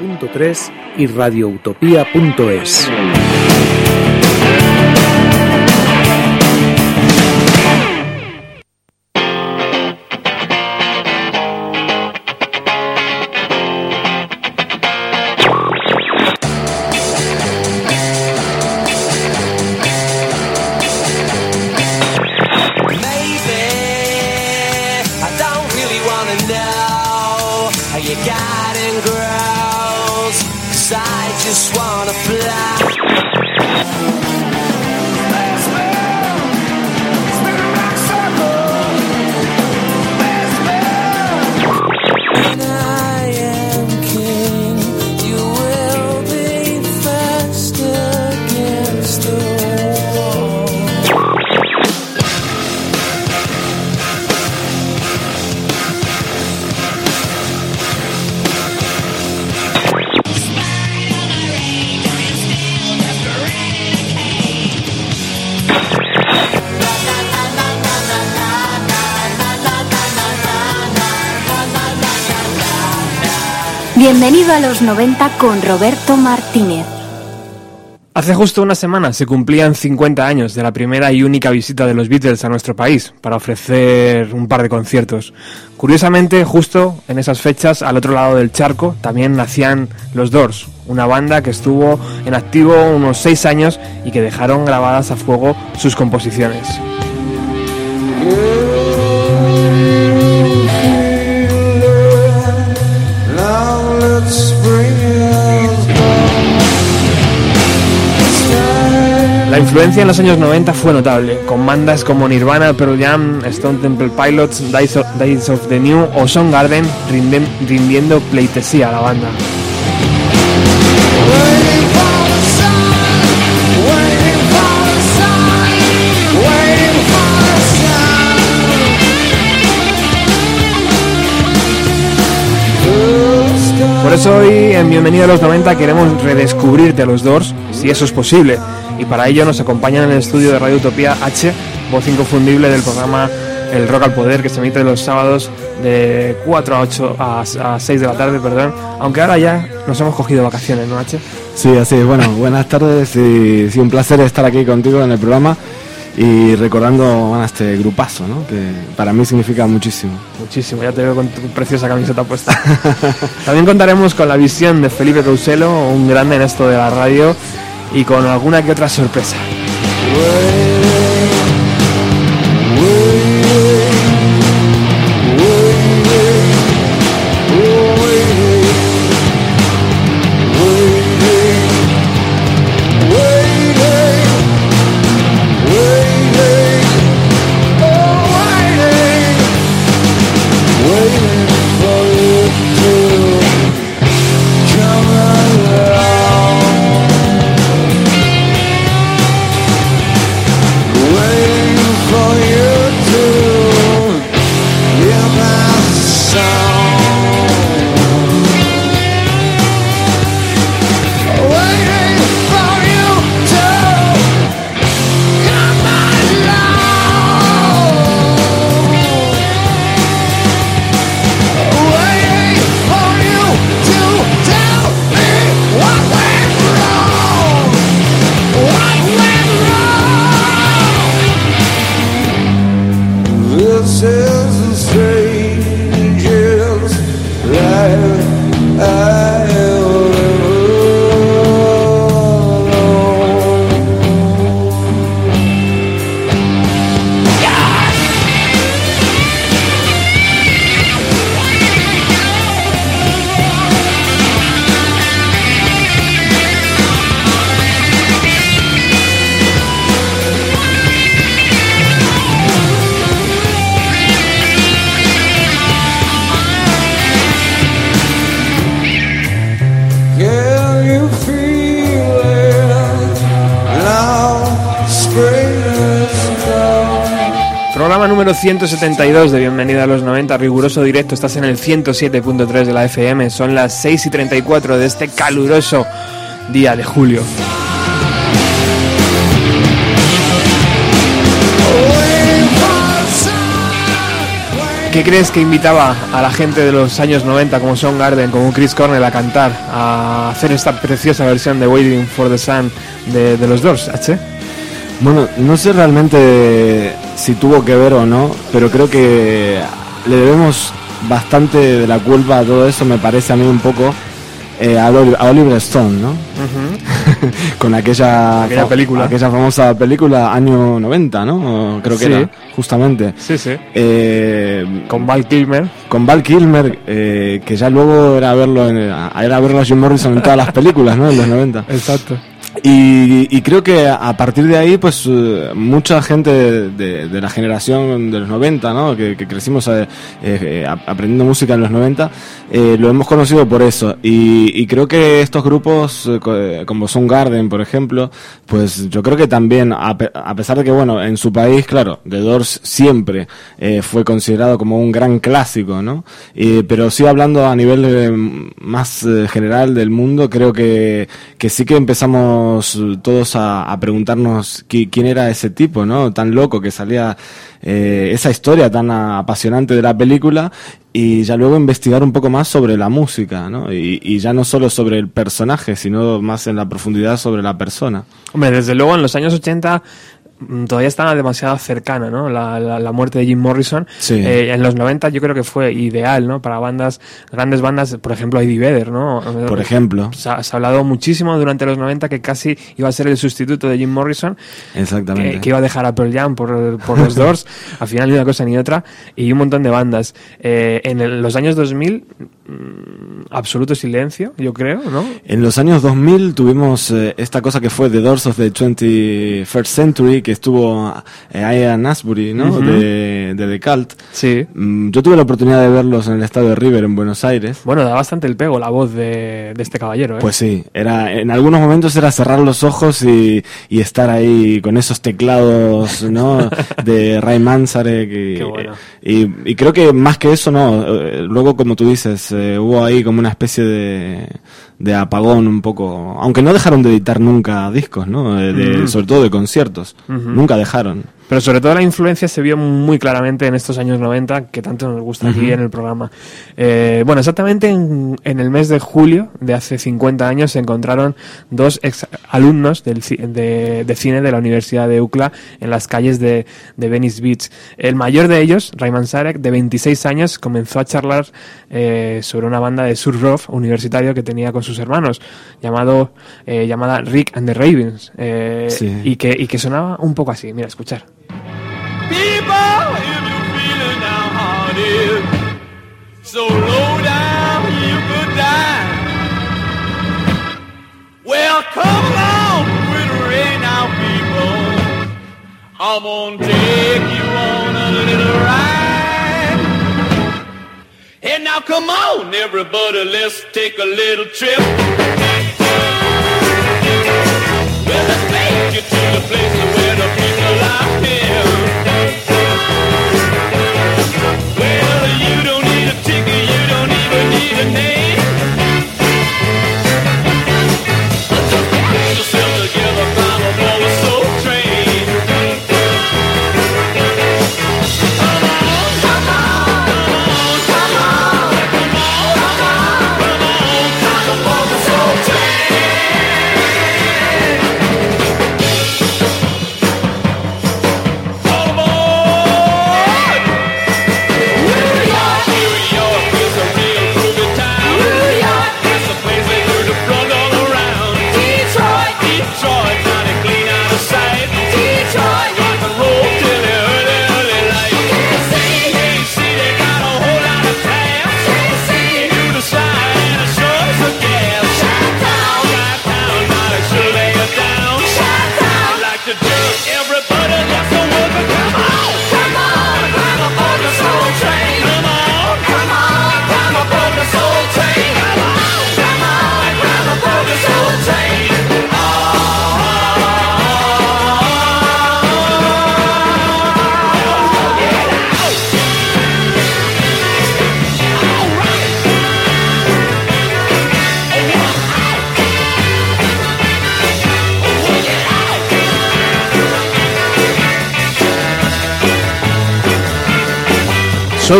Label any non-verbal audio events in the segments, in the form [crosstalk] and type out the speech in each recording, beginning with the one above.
107.3 y radioutopía.es. A los 90 con Roberto Martínez. Hace justo una semana se cumplían 50 años de la primera y única visita de los Beatles a nuestro país para ofrecer un par de conciertos. Curiosamente, justo en esas fechas, al otro lado del charco, también nacían los Doors, una banda que estuvo en activo unos 6 años y que dejaron grabadas a fuego sus composiciones. Influencia en los años 90 fue notable, con bandas como Nirvana, Pearl Jam, Stone Temple Pilots, Days of, the New o Soundgarden rindiendo pleitesía a la banda. Por eso hoy en Bienvenido a los 90 queremos redescubrirte a los Doors, si eso es posible y para ello nos acompañan en el estudio de Radio Utopía H, voz inconfundible del programa El Rock al Poder, que se emite los sábados de 4 a 8 a, 6 de la tarde, perdón, aunque ahora ya nos hemos cogido vacaciones, ¿no, H? Sí, así es. Bueno, buenas tardes y sí, un placer estar aquí contigo en el programa y recordando este grupazo, ¿no? que para mí significa muchísimo. Muchísimo, ya te veo con tu preciosa camiseta puesta. [laughs] También contaremos con la visión de Felipe Causelo, un grande en esto de la radio y con alguna que otra sorpresa. 172 de Bienvenida a los 90, riguroso directo, estás en el 107.3 de la FM, son las 6 y 34 de este caluroso día de julio. ¿Qué crees que invitaba a la gente de los años 90 como Son Garden, como Chris Cornell a cantar, a hacer esta preciosa versión de Waiting for the Sun de, de los Doors, H? Bueno, no sé realmente si tuvo que ver o no, pero creo que le debemos bastante de la culpa a todo eso, me parece a mí un poco, eh, a, Oli- a Oliver Stone, ¿no? [laughs] Con aquella, Aquella película. aquella famosa película año 90, ¿no? Creo que Sí. era, justamente. Sí, sí. Eh, Con Val Kilmer. con Val Kilmer, eh, que ya luego era verlo, en, era verlo a Jim Morrison en todas las películas, ¿no? En los 90. Exacto. Y, y creo que a partir de ahí, pues eh, mucha gente de, la generación de los 90, ¿no? que, que crecimos eh, eh, ap- aprendiendo música en los 90, eh, lo hemos conocido por eso. Y, y creo que estos grupos, co- como Soundgarden, por ejemplo, pues yo creo que también, a, pe- a pesar de que, bueno, en su país, claro, The Doors siempre fue considerado como un gran clásico, ¿no? Pero sí hablando a nivel más general del mundo, creo que, que sí que empezamos eh, todos a, preguntarnos qui- quién era ese tipo, ¿no? Tan loco que salía eh, esa historia tan apasionante de la película y ya luego investigar un poco más sobre la música, ¿no? Y, y ya no solo sobre el personaje, sino más en la profundidad sobre la persona. Hombre, desde luego en los años 80 mm, todavía estaba demasiado cercana, ¿no? La, la, la muerte de Jim Morrison. Sí. Eh, en los 90 yo creo que fue ideal, ¿no? Para bandas, grandes bandas, por ejemplo, Eddie Vedder, ¿no? Por ejemplo. Se ha, se ha hablado muchísimo durante los 90 que casi iba a ser el sustituto de Jim Morrison, Exactamente. que, que iba a dejar a Pearl Jam por, por los [laughs] Doors. Al final ni una cosa ni otra. Y un montón de bandas. Eh, en el- los años 2000, mm, absoluto silencio, yo creo, ¿no? En los años 2000 tuvimos eh, esta cosa que fue The Doors of the 21st Century, que estuvo eh, Ian Asbury, ¿no? Ujú. de, de The Cult. Sí. Mm, Yo tuve la oportunidad de verlos en el estadio de River en Buenos Aires. Bueno, da bastante el pego la voz de, de este caballero, ¿eh? Pues sí, era, en algunos momentos era cerrar los ojos y, y estar ahí con esos teclados, ¿no? [laughs] De Ray Manzarek y, Qué bueno. y, y creo que más que eso, no. eh, Luego, como tú dices, eh, hubo ahí como una especie de, de apagón un poco. Aunque no dejaron de editar nunca discos, ¿no? Eh, de-. Sobre todo de conciertos. Nunca dejaron. Pero sobre todo la influencia se vio muy claramente en estos años 90, que tanto nos gusta aquí en el programa. Eh, bueno, exactamente en, en el mes de julio de hace 50 años se encontraron dos ex alumnos del, de, de cine de la Universidad de UCLA en las calles de, de Venice Beach. El mayor de ellos, Rayman Sarek, de 26 años, comenzó a charlar eh, sobre una banda de surf rock universitario que tenía con sus hermanos, llamado, eh, llamada Rick and the Ravens, eh, Sí. y, que, y que sonaba un poco así. Mira, escuchar. People, if you're feeling downhearted, so low down you could die. Well, come along with the rain now, people. I'm gonna take you on a little ride. And now come on, everybody, let's take a little trip. Well, let's take you to the place your name.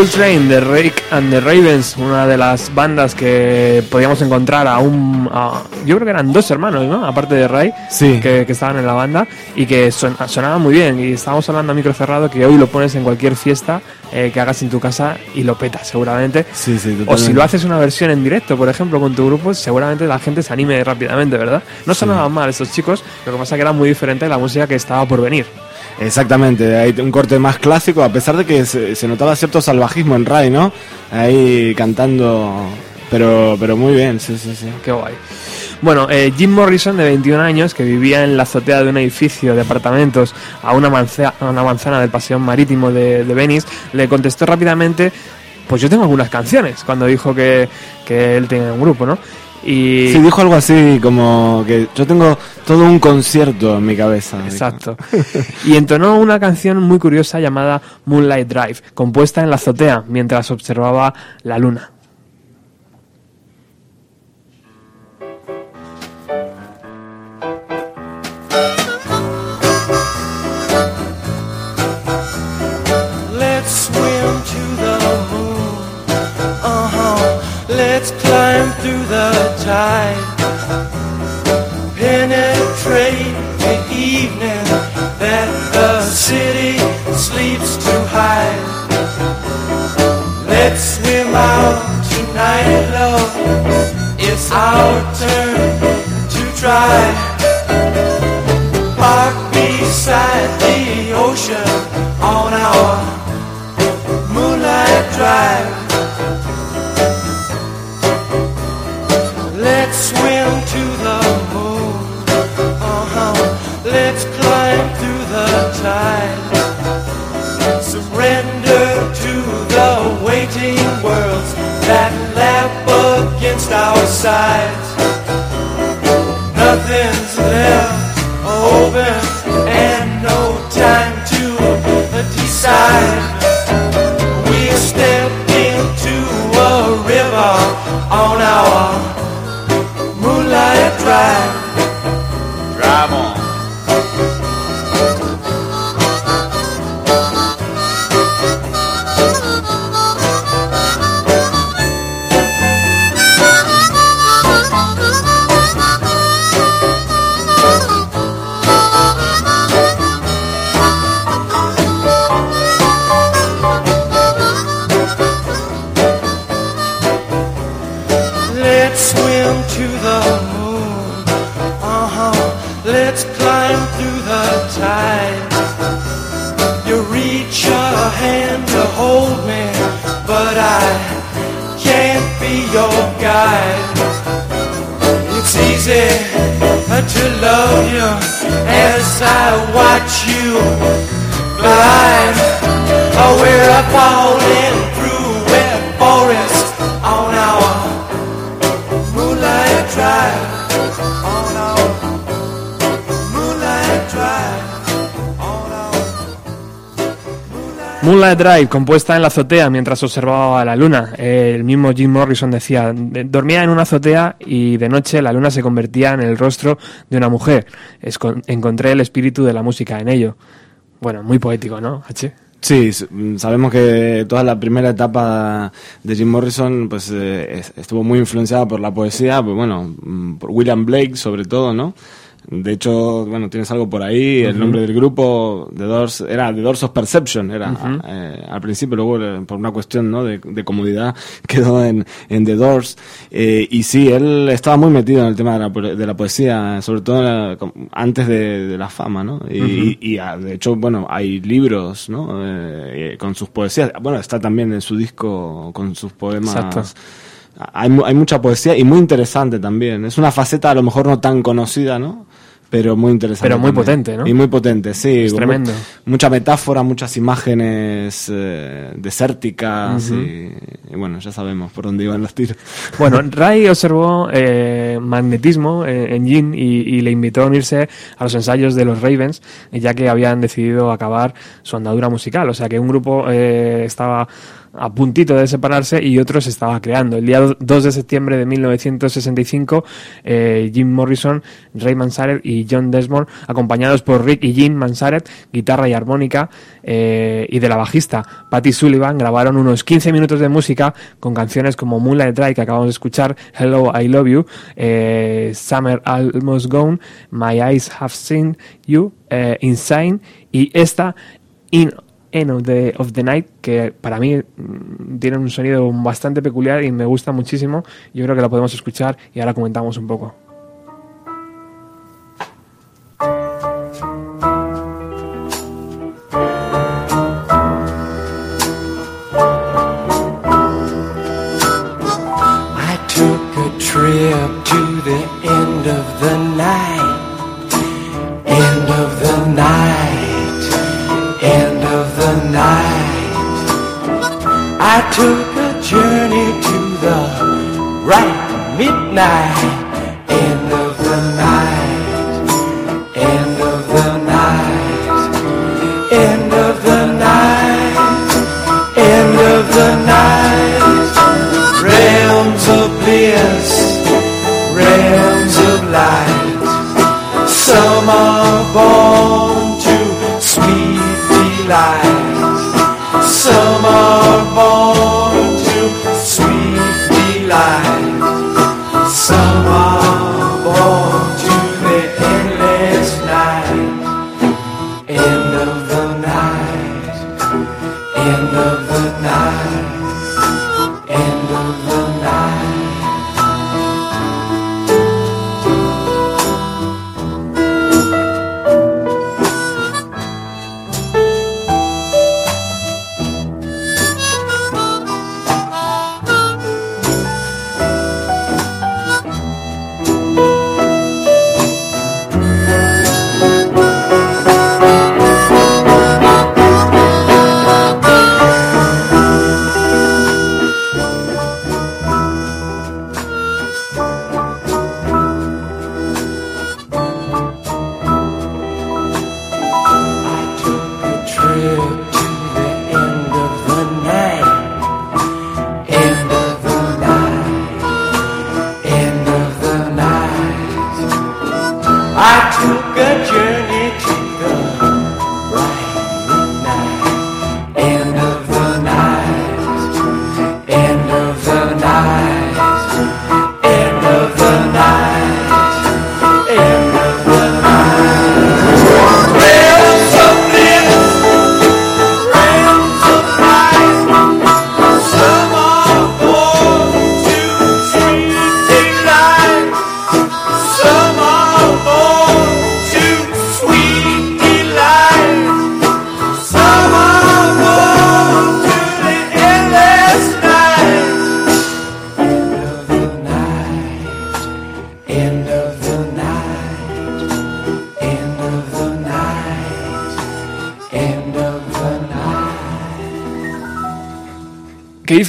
Soul Train de Rake and the Ravens, una de las bandas que podíamos encontrar a un. a- yo creo que eran dos hermanos, ¿no? Aparte de Ray, Sí. que, que estaban en la banda y que son- sonaban muy bien. Y estábamos hablando a micro cerrado que hoy lo pones en cualquier fiesta eh, que hagas en tu casa y lo petas, seguramente. Sí, sí, O si totalmente. lo haces una versión en directo, por ejemplo, con tu grupo, seguramente la gente se anime rápidamente, ¿verdad? No sonaban mal estos chicos, lo que pasa que era muy diferente de la música que estaba por venir. Exactamente, hay un corte más clásico, a pesar de que se, notaba cierto salvajismo en Ray, ¿no? Ahí cantando, pero, pero muy bien, sí, sí, sí. Qué guay. Bueno, eh, Jim Morrison, de 21 años, que vivía en la azotea de un edificio de apartamentos a una, manza- a una manzana del paseo marítimo de, de Venice, le contestó rápidamente, pues yo tengo algunas canciones, cuando dijo que, que él tenía un grupo, ¿no? Y... Sí, dijo algo así como que yo tengo todo un concierto en mi cabeza. Exacto. Y entonó una canción muy curiosa llamada Moonlight Drive, compuesta en la azotea mientras observaba la luna. Penetrate the evening that the city sleeps to hide. Let's swim out tonight, love. It's our turn to try. Park beside the ocean on our Drive, compuesta en la azotea mientras observaba la luna. Eh, el mismo Jim Morrison decía, "De- dormía en una azotea y de noche la luna se convertía en el rostro de una mujer. Encontré el espíritu de la música en ello. Bueno, muy poético, ¿no, H? Sí, mm, sabemos que toda la primera etapa de Jim Morrison pues eh, es- estuvo muy influenciada por la poesía, pues bueno, mm, por William Blake sobre todo, ¿no? De hecho, bueno, tienes algo por ahí, el nombre del grupo, The Doors, era The Doors of Perception, era eh, al principio, luego eh, por una cuestión ¿no? de, de comodidad [laughs] quedó en, en The Doors. Eh, y sí, él estaba muy metido en el tema de la, de la poesía, sobre todo la- antes de, de la fama, ¿no? Y, y, ah, de hecho, bueno, hay libros, ¿no? Eh, con sus poesías. Bueno, está también en su disco con sus poemas. Exacto. Hay, hay mucha poesía y muy interesante también. Es una faceta a lo mejor no tan conocida, ¿no? Pero muy interesante. Pero muy también. potente, ¿no? Y muy potente, sí. Es tremendo. Mucha metáfora, muchas imágenes eh, desérticas y, y bueno, ya sabemos por dónde iban los tiros. [laughs] Bueno, Ray observó eh, magnetismo eh, en Jim y, y le invitó a unirse a los ensayos de los Ravens, ya que habían decidido acabar su andadura musical. O sea que un grupo eh, estaba a puntito de separarse y otro se estaba creando. El día 2 de septiembre de 1965, eh, Jim Morrison, Ray Manzarek y John Desmond, acompañados por Rick y Jim Manzarek, guitarra y armónica, eh, y de la bajista Patty Sullivan, grabaron unos 15 minutos de música con canciones como Moonlight Drive que acabamos de escuchar, Hello, I Love You, eh, Summer Almost Gone, My Eyes Have Seen You, Insane y esta In End of the, of the Night que para mí mm, tiene un sonido bastante peculiar y me gusta muchísimo. Yo creo que la podemos escuchar y ahora comentamos un poco. End of the night. End of the night. Night. I took a journey to the right midnight. Of the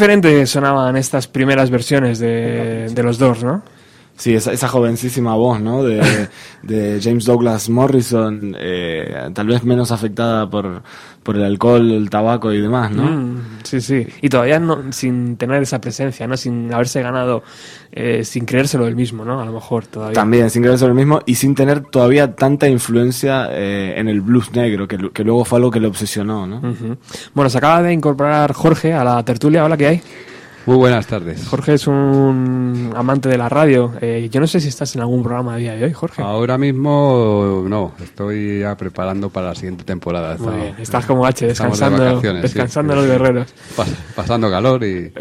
diferente sonaban estas primeras versiones de, de los Doors, ¿no? Sí, esa, esa jovencísima voz, ¿no? De, de James Douglas Morrison, eh, tal vez menos afectada por, por el alcohol, el tabaco y demás, ¿no? Mm, sí, sí. Y todavía no, sin tener esa presencia, ¿no? Sin haberse ganado, eh, sin creérselo el mismo, ¿no? A lo mejor todavía. También, sin creerse lo mismo y sin tener todavía tanta influencia eh, en el blues negro, que, que luego fue algo que le obsesionó, ¿no? Bueno, se acaba de incorporar Jorge a la tertulia. Hola, ¿qué hay? Muy buenas tardes. Jorge es un amante de la radio. Eh, yo no sé si estás en algún programa a día de hoy, Jorge. Ahora mismo no, estoy ya preparando para la siguiente temporada. Muy bien. Estás como H, estamos de descansando, sí. descansando los guerreros. Pas- pasando calor y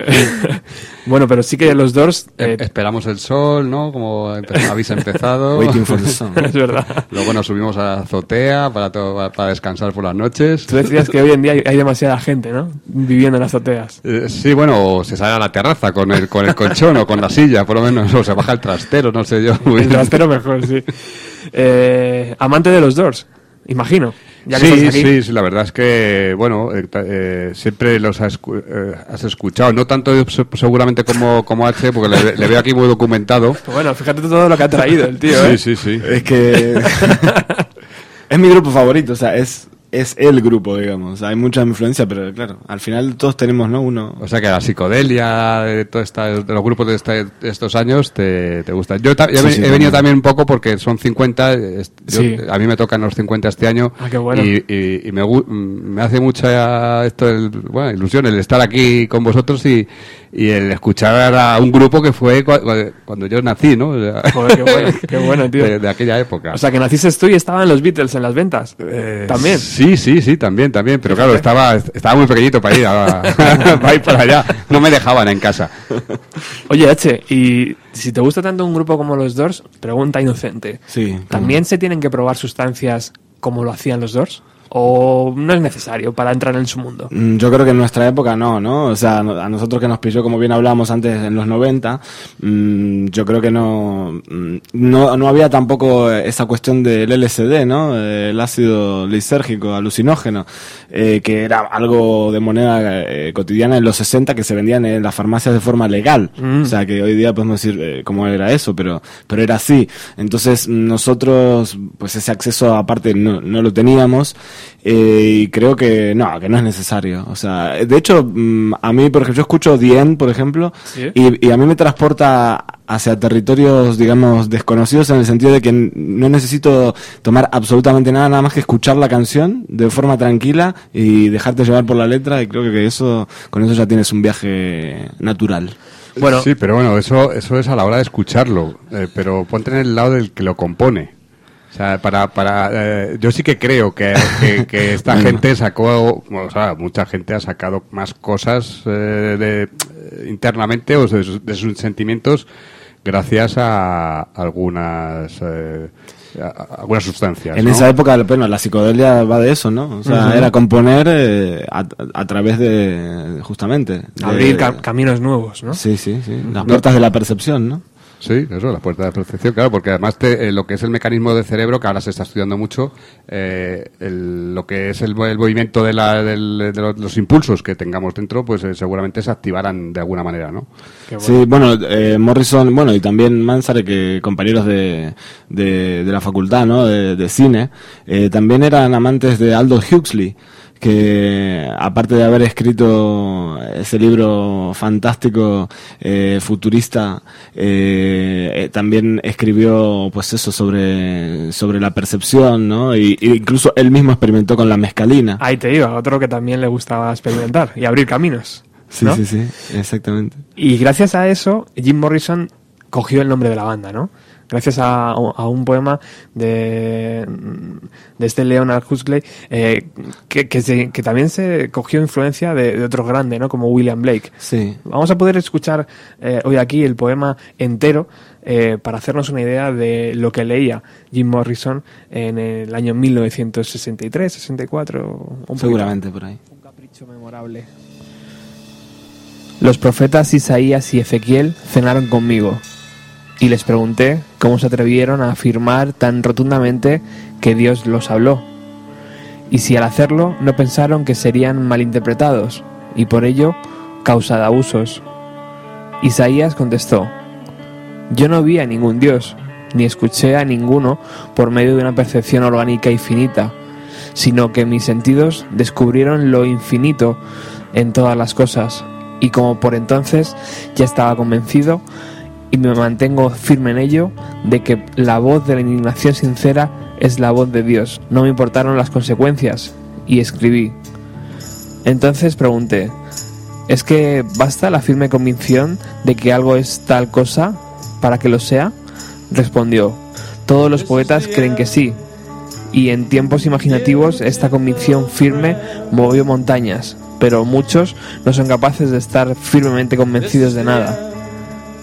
[laughs] Bueno, pero sí que los Doors... eh, em- esperamos el sol, ¿no? Como empe- habéis empezado. [laughs] Waiting for the sun. [laughs] es verdad. Luego nos subimos a la azotea para, para descansar por las noches. Tú decías que hoy en día hay, hay demasiada gente, ¿no? Viviendo en las azoteas. Eh, sí, bueno, o se sale a la terraza con el, con el colchón o con la silla, por lo menos, o se baja el trastero, no sé yo. El trastero mejor, sí. Eh, amante de los Doors, imagino. Ya que sí, estás aquí. sí, sí, la verdad es que, bueno, eh, eh, siempre los has, escu- eh, has escuchado, no tanto se- seguramente como, como H, porque le, le veo aquí muy documentado. Bueno, fíjate todo lo que ha traído el tío, ¿eh? Sí, sí, sí. Es que [laughs] es mi grupo favorito, o sea, es es el grupo, digamos. Hay mucha influencia, pero claro, al final todos tenemos, ¿no? Uno. O sea que la psicodelia de, toda esta- de los grupos de, de estos años te, te gusta. Yo ta- he, Sí, ve- sí, he venido también. un poco porque son 50, es- yo- Sí. a mí me tocan los 50 este año Ah, qué bueno. y, y- y me, me hace mucha esto el- bueno, ilusión el estar aquí con vosotros y, y el escuchar a un grupo que fue cua- cuando yo nací, ¿no? Joder, qué bueno, [laughs] qué bueno, tío. De, de aquella época. O sea, que naciste tú y estaban los Beatles en las ventas. Eh, También. Sí, sí, sí, también, también. Pero claro, estaba, estaba muy pequeñito para ir, a, [laughs] para ir para allá. No me dejaban en casa. Oye, H, y si te gusta tanto un grupo como los Doors, pregunta inocente. Sí. ¿También se tienen que probar sustancias como lo hacían los Doors? ¿O no es necesario para entrar en su mundo? Mm, Yo creo que en nuestra época no, ¿no? O sea, a nosotros que nos pilló, como bien hablábamos antes, en los 90, mm, yo creo que no, mm, no, no había tampoco esa cuestión del LSD, ¿no? El ácido lisérgico, alucinógeno, eh, que era algo de moneda eh, cotidiana en los 60 que se vendían en las farmacias de forma legal. Mm. O sea, que hoy día podemos decir eh, cómo era eso, pero, pero era así. Entonces, nosotros, pues ese acceso aparte no, no lo teníamos. Eh, y creo que no, que no es necesario. O sea, de hecho, mm, a mí, por ejemplo, yo escucho Dien, por ejemplo, Sí. y, y a mí me transporta hacia territorios, digamos, desconocidos en el sentido de que no necesito tomar absolutamente nada, nada más que escuchar la canción de forma tranquila y dejarte llevar por la letra y creo que eso, con eso ya tienes un viaje natural. Bueno, Sí, pero bueno, eso, eso es a la hora de escucharlo. eh, pero ponte en el lado del que lo compone. O sea, para, para, eh, yo sí que creo que, que, que esta gente sacó, o sea, mucha gente ha sacado más cosas eh, de, internamente o de, sus- de sus sentimientos gracias a algunas, eh, a- algunas sustancias. En ¿no? esa época, bueno, la psicodelia va de eso, ¿no? O sea, era componer eh, a, a través de, justamente... de- abrir ca- caminos nuevos, ¿no? Sí, sí, sí. Las puertas de la percepción, ¿no? Sí, eso, la puerta de percepción, claro, porque además te- eh, lo que es el mecanismo del cerebro, que ahora se está estudiando mucho, eh, el- lo que es el, el movimiento de, la- del- de los, los impulsos que tengamos dentro, pues eh, seguramente se activarán de alguna manera, ¿no? Bueno. Sí, bueno, eh, Morrison, bueno, y también Manzare, que compañeros de, de, de la facultad, ¿no? De, de cine, eh, también eran amantes de Aldous Huxley, que aparte de haber escrito ese libro fantástico, eh, futurista, eh, eh, también escribió, pues eso, sobre, sobre la percepción, ¿no? Y, y incluso él mismo experimentó con la mescalina. Ahí te iba, otro que también le gustaba experimentar y abrir caminos. Sí, ¿no? sí, sí, exactamente. Y gracias a eso, Jim Morrison cogió el nombre de la banda, ¿no? Gracias a, a un poema de, de este Leonard Huxley, eh, que, que, se- que también se cogió influencia de, de otro grande, ¿no? Como William Blake. Sí. Vamos a poder escuchar eh, hoy aquí el poema entero eh, para hacernos una idea de lo que leía Jim Morrison en el año 1963, 64. un poquito. Seguramente por ahí. Un capricho memorable. Los profetas Isaías y Ezequiel cenaron conmigo y les pregunté cómo se atrevieron a afirmar tan rotundamente que Dios los habló y si al hacerlo no pensaron que serían malinterpretados y por ello causa de abusos. Isaías contestó, yo no vi a ningún Dios, ni escuché a ninguno por medio de una percepción orgánica y finita, sino que mis sentidos descubrieron lo infinito en todas las cosas, y como por entonces ya estaba convencido, y me mantengo firme en ello, de que la voz de la indignación sincera es la voz de Dios. No me importaron las consecuencias, y escribí. Entonces pregunté, ¿es que basta la firme convicción de que algo es tal cosa para que lo sea? Respondió, todos los poetas creen que sí, y en tiempos imaginativos esta convicción firme movió montañas, pero muchos no son capaces de estar firmemente convencidos de nada.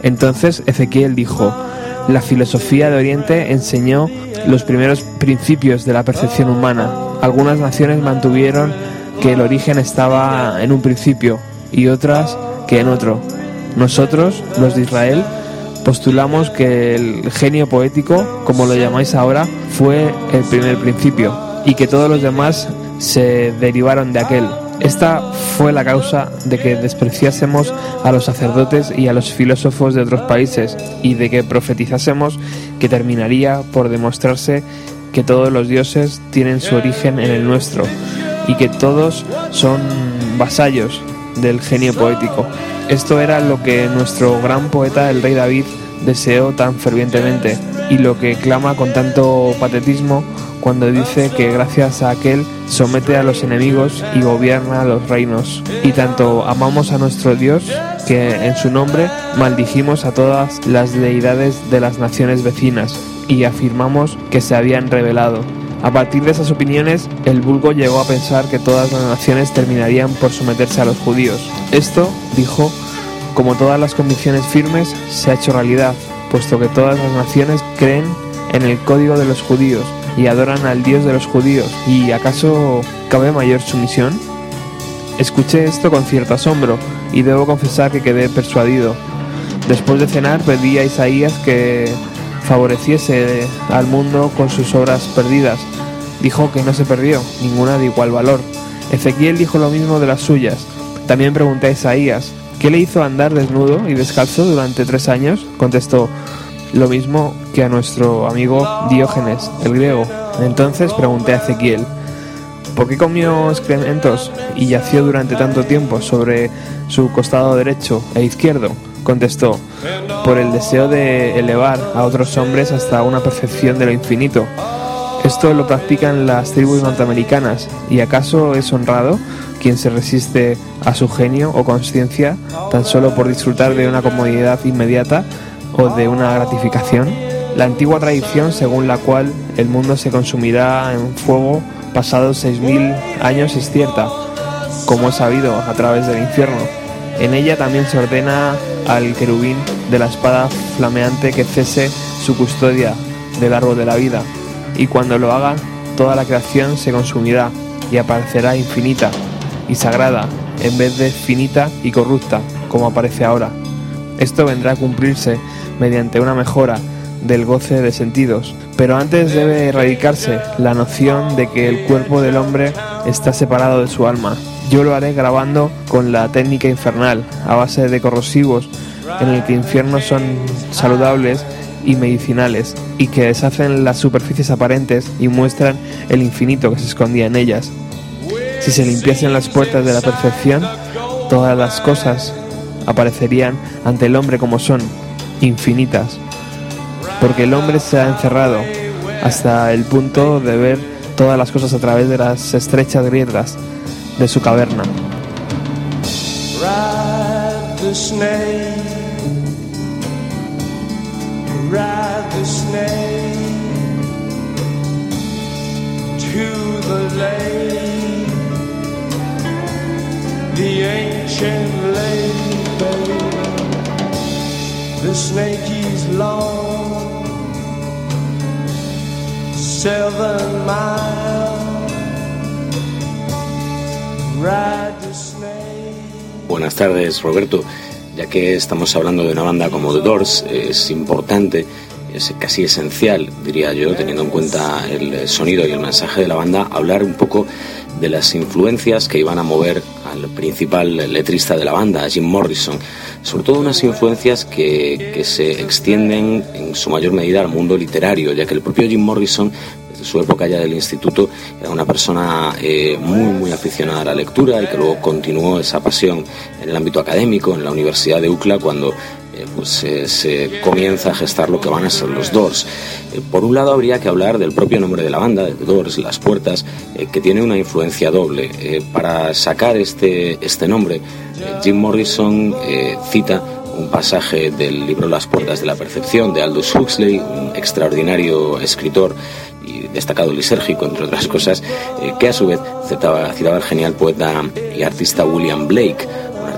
Entonces Ezequiel dijo, la filosofía de Oriente enseñó los primeros principios de la percepción humana. Algunas naciones mantuvieron que el origen estaba en un principio y otras que en otro. Nosotros, los de Israel, postulamos que el genio poético, como lo llamáis ahora, fue el primer principio y que todos los demás se derivaron de aquel. Esta fue la causa de que despreciásemos a los sacerdotes y a los filósofos de otros países y de que profetizásemos que terminaría por demostrarse que todos los dioses tienen su origen en el nuestro y que todos son vasallos del genio poético. Esto era lo que nuestro gran poeta, el rey David, deseó tan fervientemente y lo que clama con tanto patetismo cuando dice que gracias a aquel somete a los enemigos y gobierna los reinos. Y tanto amamos a nuestro Dios que en su nombre maldijimos a todas las deidades de las naciones vecinas y afirmamos que se habían revelado. A partir de esas opiniones, el vulgo llegó a pensar que todas las naciones terminarían por someterse a los judíos. Esto, dijo, como todas las convicciones firmes, se ha hecho realidad, puesto que todas las naciones creen en el código de los judíos y adoran al Dios de los judíos. ¿Y acaso cabe mayor sumisión? Escuché esto con cierto asombro y debo confesar que quedé persuadido. Después de cenar pedí a Isaías que favoreciese al mundo con sus obras perdidas. Dijo que no se perdió, ninguna de igual valor. Ezequiel dijo lo mismo de las suyas. También pregunté a Isaías, ¿qué le hizo andar desnudo y descalzo durante tres años? Contestó, lo mismo que a nuestro amigo Diógenes, el griego. Entonces pregunté a Ezequiel, ¿por qué comió excrementos y yació durante tanto tiempo sobre su costado derecho e izquierdo? Contestó, por el deseo de elevar a otros hombres hasta una perfección de lo infinito. Esto lo practican las tribus norteamericanas, ¿y acaso es honrado quien se resiste a su genio o conciencia tan solo por disfrutar de una comodidad inmediata o de una gratificación? La antigua tradición según la cual el mundo se consumirá en fuego pasados 6.000 años es cierta, como es sabido a través del infierno. En ella también se ordena al querubín de la espada flameante que cese su custodia del árbol de la vida, y cuando lo haga, toda la creación se consumirá y aparecerá infinita y sagrada en vez de finita y corrupta, como aparece ahora. Esto vendrá a cumplirse mediante una mejora del goce de sentidos, pero antes debe erradicarse la noción de que el cuerpo del hombre está separado de su alma. Yo lo haré grabando con la técnica infernal, a base de corrosivos, en el que infiernos son saludables y medicinales, y que deshacen las superficies aparentes y muestran el infinito que se escondía en ellas. Si se limpiasen las puertas de la perfección, todas las cosas aparecerían ante el hombre como son, infinitas, porque el hombre se ha encerrado hasta el punto de ver todas las cosas a través de las estrechas grietas de su caverna. The ride The snake is long, seven miles. Ride the snake. Buenas tardes, Roberto. Ya que estamos hablando de una banda como The Doors, es importante, es casi esencial, diría yo, teniendo en cuenta el sonido y el mensaje de la banda, hablar un poco de las influencias que iban a mover al principal letrista de la banda, Jim Morrison. Sobre todo unas influencias que, que se extienden en su mayor medida al mundo literario, ya que el propio Jim Morrison desde su época ya del instituto, era una persona eh, muy, muy aficionada a la lectura y que luego continuó esa pasión en el ámbito académico, en la Universidad de UCLA, cuando eh, pues, eh, se comienza a gestar lo que van a ser los Doors. Eh, por un lado, habría que hablar del propio nombre de la banda, de Doors, Las Puertas, eh, que tiene una influencia doble. Para sacar este, este nombre, Jim Morrison cita un pasaje del libro Las Puertas de la Percepción de Aldous Huxley, un extraordinario escritor y destacado lisérgico, entre otras cosas, que a su vez citaba, citaba al genial poeta y artista William Blake,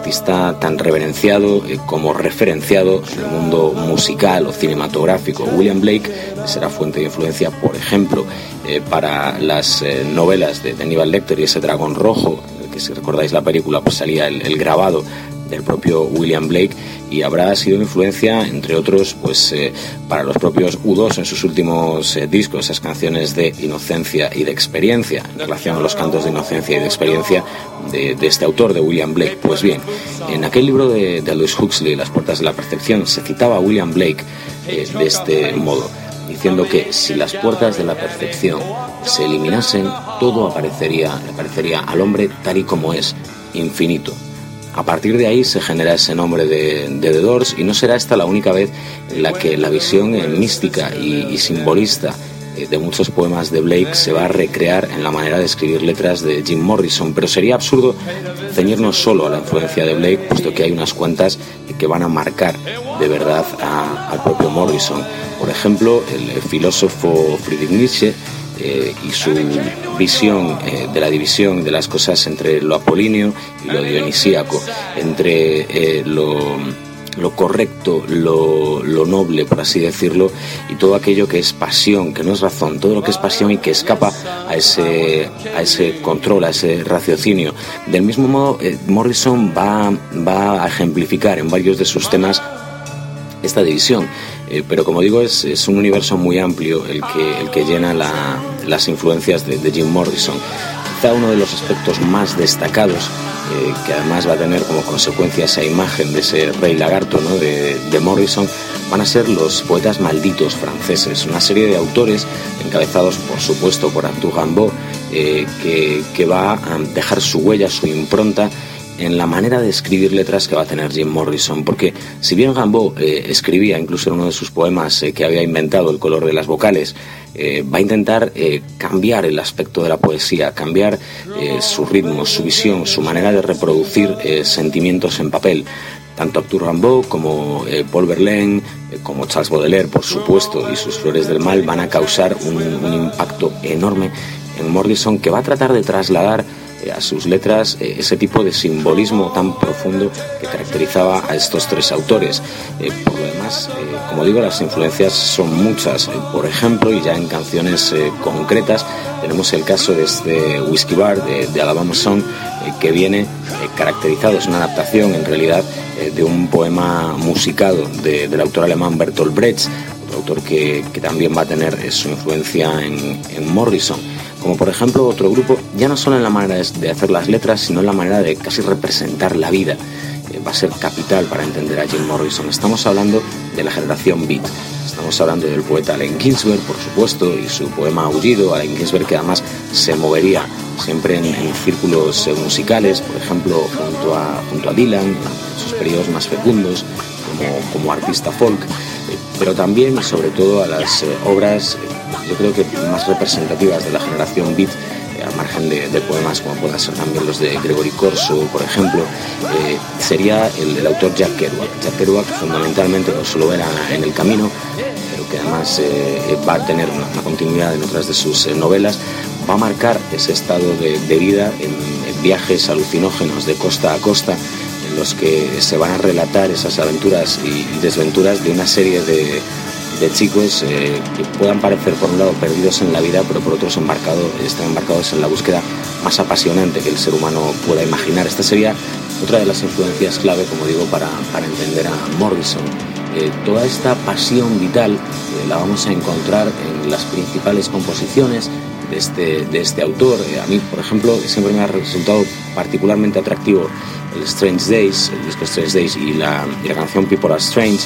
artista tan reverenciado eh, como referenciado en el mundo musical o cinematográfico. William Blake será fuente de influencia, por ejemplo, eh, para las eh, novelas de Aníbal Lecter y ese dragón rojo, que si recordáis la película, pues salía el grabado del propio William Blake y habrá sido influencia, entre otros, pues eh, para los propios U2 en sus últimos eh, discos, esas canciones de inocencia y de experiencia, en relación a los cantos de inocencia y de experiencia de, este autor, de William Blake. Pues bien, en aquel libro de, de Huxley, Las puertas de la percepción, se citaba a William Blake eh, de este modo. diciendo que si las puertas de la perfección se eliminasen, todo aparecería, aparecería al hombre tal y como es, infinito. A partir de ahí se genera ese nombre de, de The Doors y no será esta la única vez en la que la visión eh, mística y, simbolista eh, de muchos poemas de Blake se va a recrear en la manera de escribir letras de Jim Morrison, pero sería absurdo ceñirnos solo a la influencia de Blake, puesto que hay unas cuantas que van a marcar de verdad al propio Morrison. Por ejemplo, el filósofo Friedrich Nietzsche eh, y su visión eh, de la división de las cosas entre lo apolíneo y lo dionisíaco, entre eh, lo, lo correcto, lo, lo noble, por así decirlo, y todo aquello que es pasión, que no es razón, todo lo que es pasión y que escapa a ese, a ese control, a ese raciocinio. Del mismo modo, eh, Morrison va, va a ejemplificar en varios de sus temas esta división. Eh, pero como digo, es, es un universo muy amplio el que, el que llena la- las influencias de, de Jim Morrison. Quizá uno de los aspectos más destacados, eh, que además va a tener como consecuencia esa imagen de ese rey lagarto ¿no? de, de Morrison, van a ser los poetas malditos franceses, una serie de autores encabezados por supuesto por Arthur Rimbaud, eh, que, que va a dejar su huella, su impronta en la manera de escribir letras que va a tener Jim Morrison, porque si bien Rimbaud eh, escribía incluso en uno de sus poemas eh, que había inventado el color de las vocales, eh, va a intentar cambiar el aspecto de la poesía, cambiar su ritmo, su visión, su manera de reproducir sentimientos en papel. Tanto Arthur Rimbaud como Paul Verlaine, como Charles Baudelaire, por supuesto, y sus Flores del Mal van a causar un, un impacto enorme en Morrison que va a tratar de trasladar a sus letras eh, ese tipo de simbolismo tan profundo que caracterizaba a estos tres autores. Eh, por lo demás, eh, como digo, las influencias son muchas. Eh, por ejemplo, y ya en canciones eh, concretas, tenemos el caso de este Whiskey Bar de, de Alabama Song, eh, que viene eh, caracterizado, es una adaptación en realidad eh, de un poema musicado de- del autor alemán Bertolt Brecht, otro autor que, que también va a tener eh, su influencia en, en Morrison. Como por ejemplo otro grupo, ya no solo en la manera de, hacer las letras, sino en la manera de casi representar la vida. Eh, va a ser capital para entender a Jim Morrison. Estamos hablando de la generación beat. Estamos hablando del poeta Allen Ginsberg, por supuesto, y su poema Aullido. Allen Ginsberg que además se movería siempre en, círculos eh, musicales, por ejemplo, junto a, junto a Dylan, en sus periodos más fecundos, como, como artista folk, pero también sobre todo a las eh, obras, eh, yo creo que más representativas de la generación beat, eh, al margen de, poemas como puedan ser también los de Gregory Corso, por ejemplo, sería el, el autor Jack Kerouac. Jack Kerouac fundamentalmente no solo era en el camino, pero que además va a tener una, continuidad en otras de sus novelas, va a marcar ese estado de, vida en, viajes alucinógenos de costa a costa, los que se van a relatar esas aventuras y, desventuras de una serie de, de chicos eh, que puedan parecer por un lado perdidos en la vida, pero por otros embarcado, están embarcados en la búsqueda más apasionante que el ser humano pueda imaginar. Esta sería otra de las influencias clave, como digo, para, para entender a Morrison. Eh, toda esta pasión vital eh, la vamos a encontrar en las principales composiciones de este, de este autor. Eh, a mí, por ejemplo, siempre me ha resultado particularmente atractivo el Strange Days, el disco Strange Days y la, y la canción People Are Strange,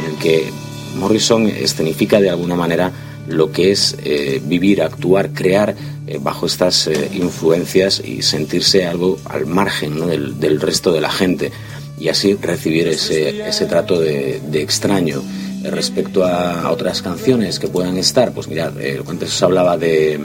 en el que Morrison escenifica de alguna manera lo que es eh, vivir, actuar, crear eh, bajo estas eh, influencias y sentirse algo al margen ¿no? del, del resto de la gente y así recibir ese, ese trato de, de extraño. Eh, Respecto a, otras canciones que puedan estar, pues mirad, eh, antes os hablaba de,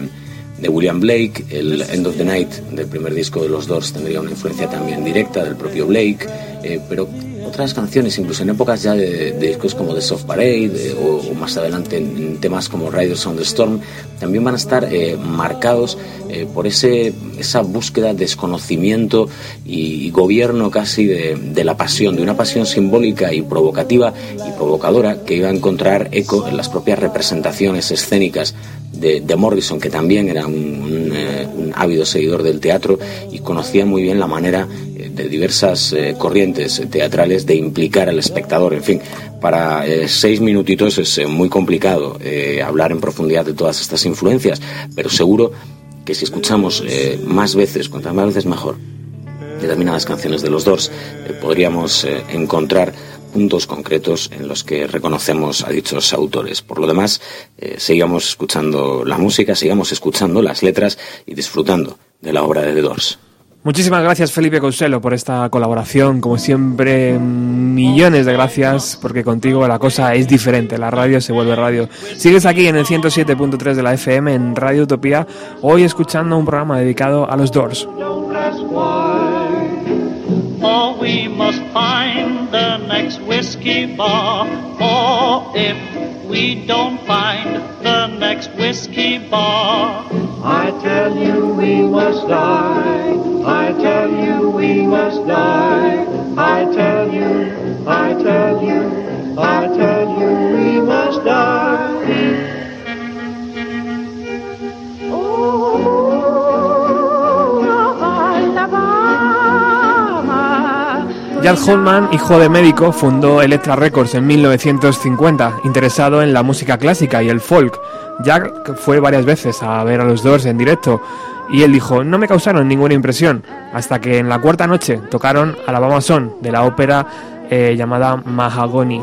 de William Blake, el End of the Night del primer disco de los Doors tendría una influencia también directa del propio Blake, eh, pero otras canciones, incluso en épocas ya de, discos como The Soft Parade o, más adelante en, temas como Riders on the Storm, también van a estar eh, marcados eh, por ese, esa búsqueda, desconocimiento y, gobierno casi de, de la pasión, de una pasión simbólica y provocativa y provocadora que iba a encontrar eco en las propias representaciones escénicas de, de Morrison, que también era un, eh, ávido seguidor del teatro y conocía muy bien la manera diversas eh, corrientes teatrales de implicar al espectador. En fin, para eh, seis minutitos es eh, muy complicado hablar en profundidad de todas estas influencias, pero seguro que si escuchamos más veces, cuantas más veces mejor, determinadas canciones de los Doors, podríamos encontrar puntos concretos en los que reconocemos a dichos autores. Por lo demás, sigamos escuchando la música, sigamos escuchando las letras y disfrutando de la obra de The Doors. Muchísimas gracias Felipe Couselo por esta colaboración. Como siempre, millones de gracias porque contigo la cosa es diferente. La radio se vuelve radio. Sigues aquí en el 107.3 de la FM en Radio Utopía, hoy escuchando un programa dedicado a los Doors. Don't ask why. For we must find the next whiskey bar. For if we don't find the next whiskey bar, I tell you we must die. I tell you we must die. I tell you, I tell you, I tell you we must die. Jad Holman, hijo de médico, fundó Elektra Records en 1950, interesado en la música clásica y el folk. Jack fue varias veces a ver a los Doors en directo y él dijo, no me causaron ninguna impresión, hasta que en la cuarta noche tocaron Alabama Song de la ópera eh, llamada Mahagoni.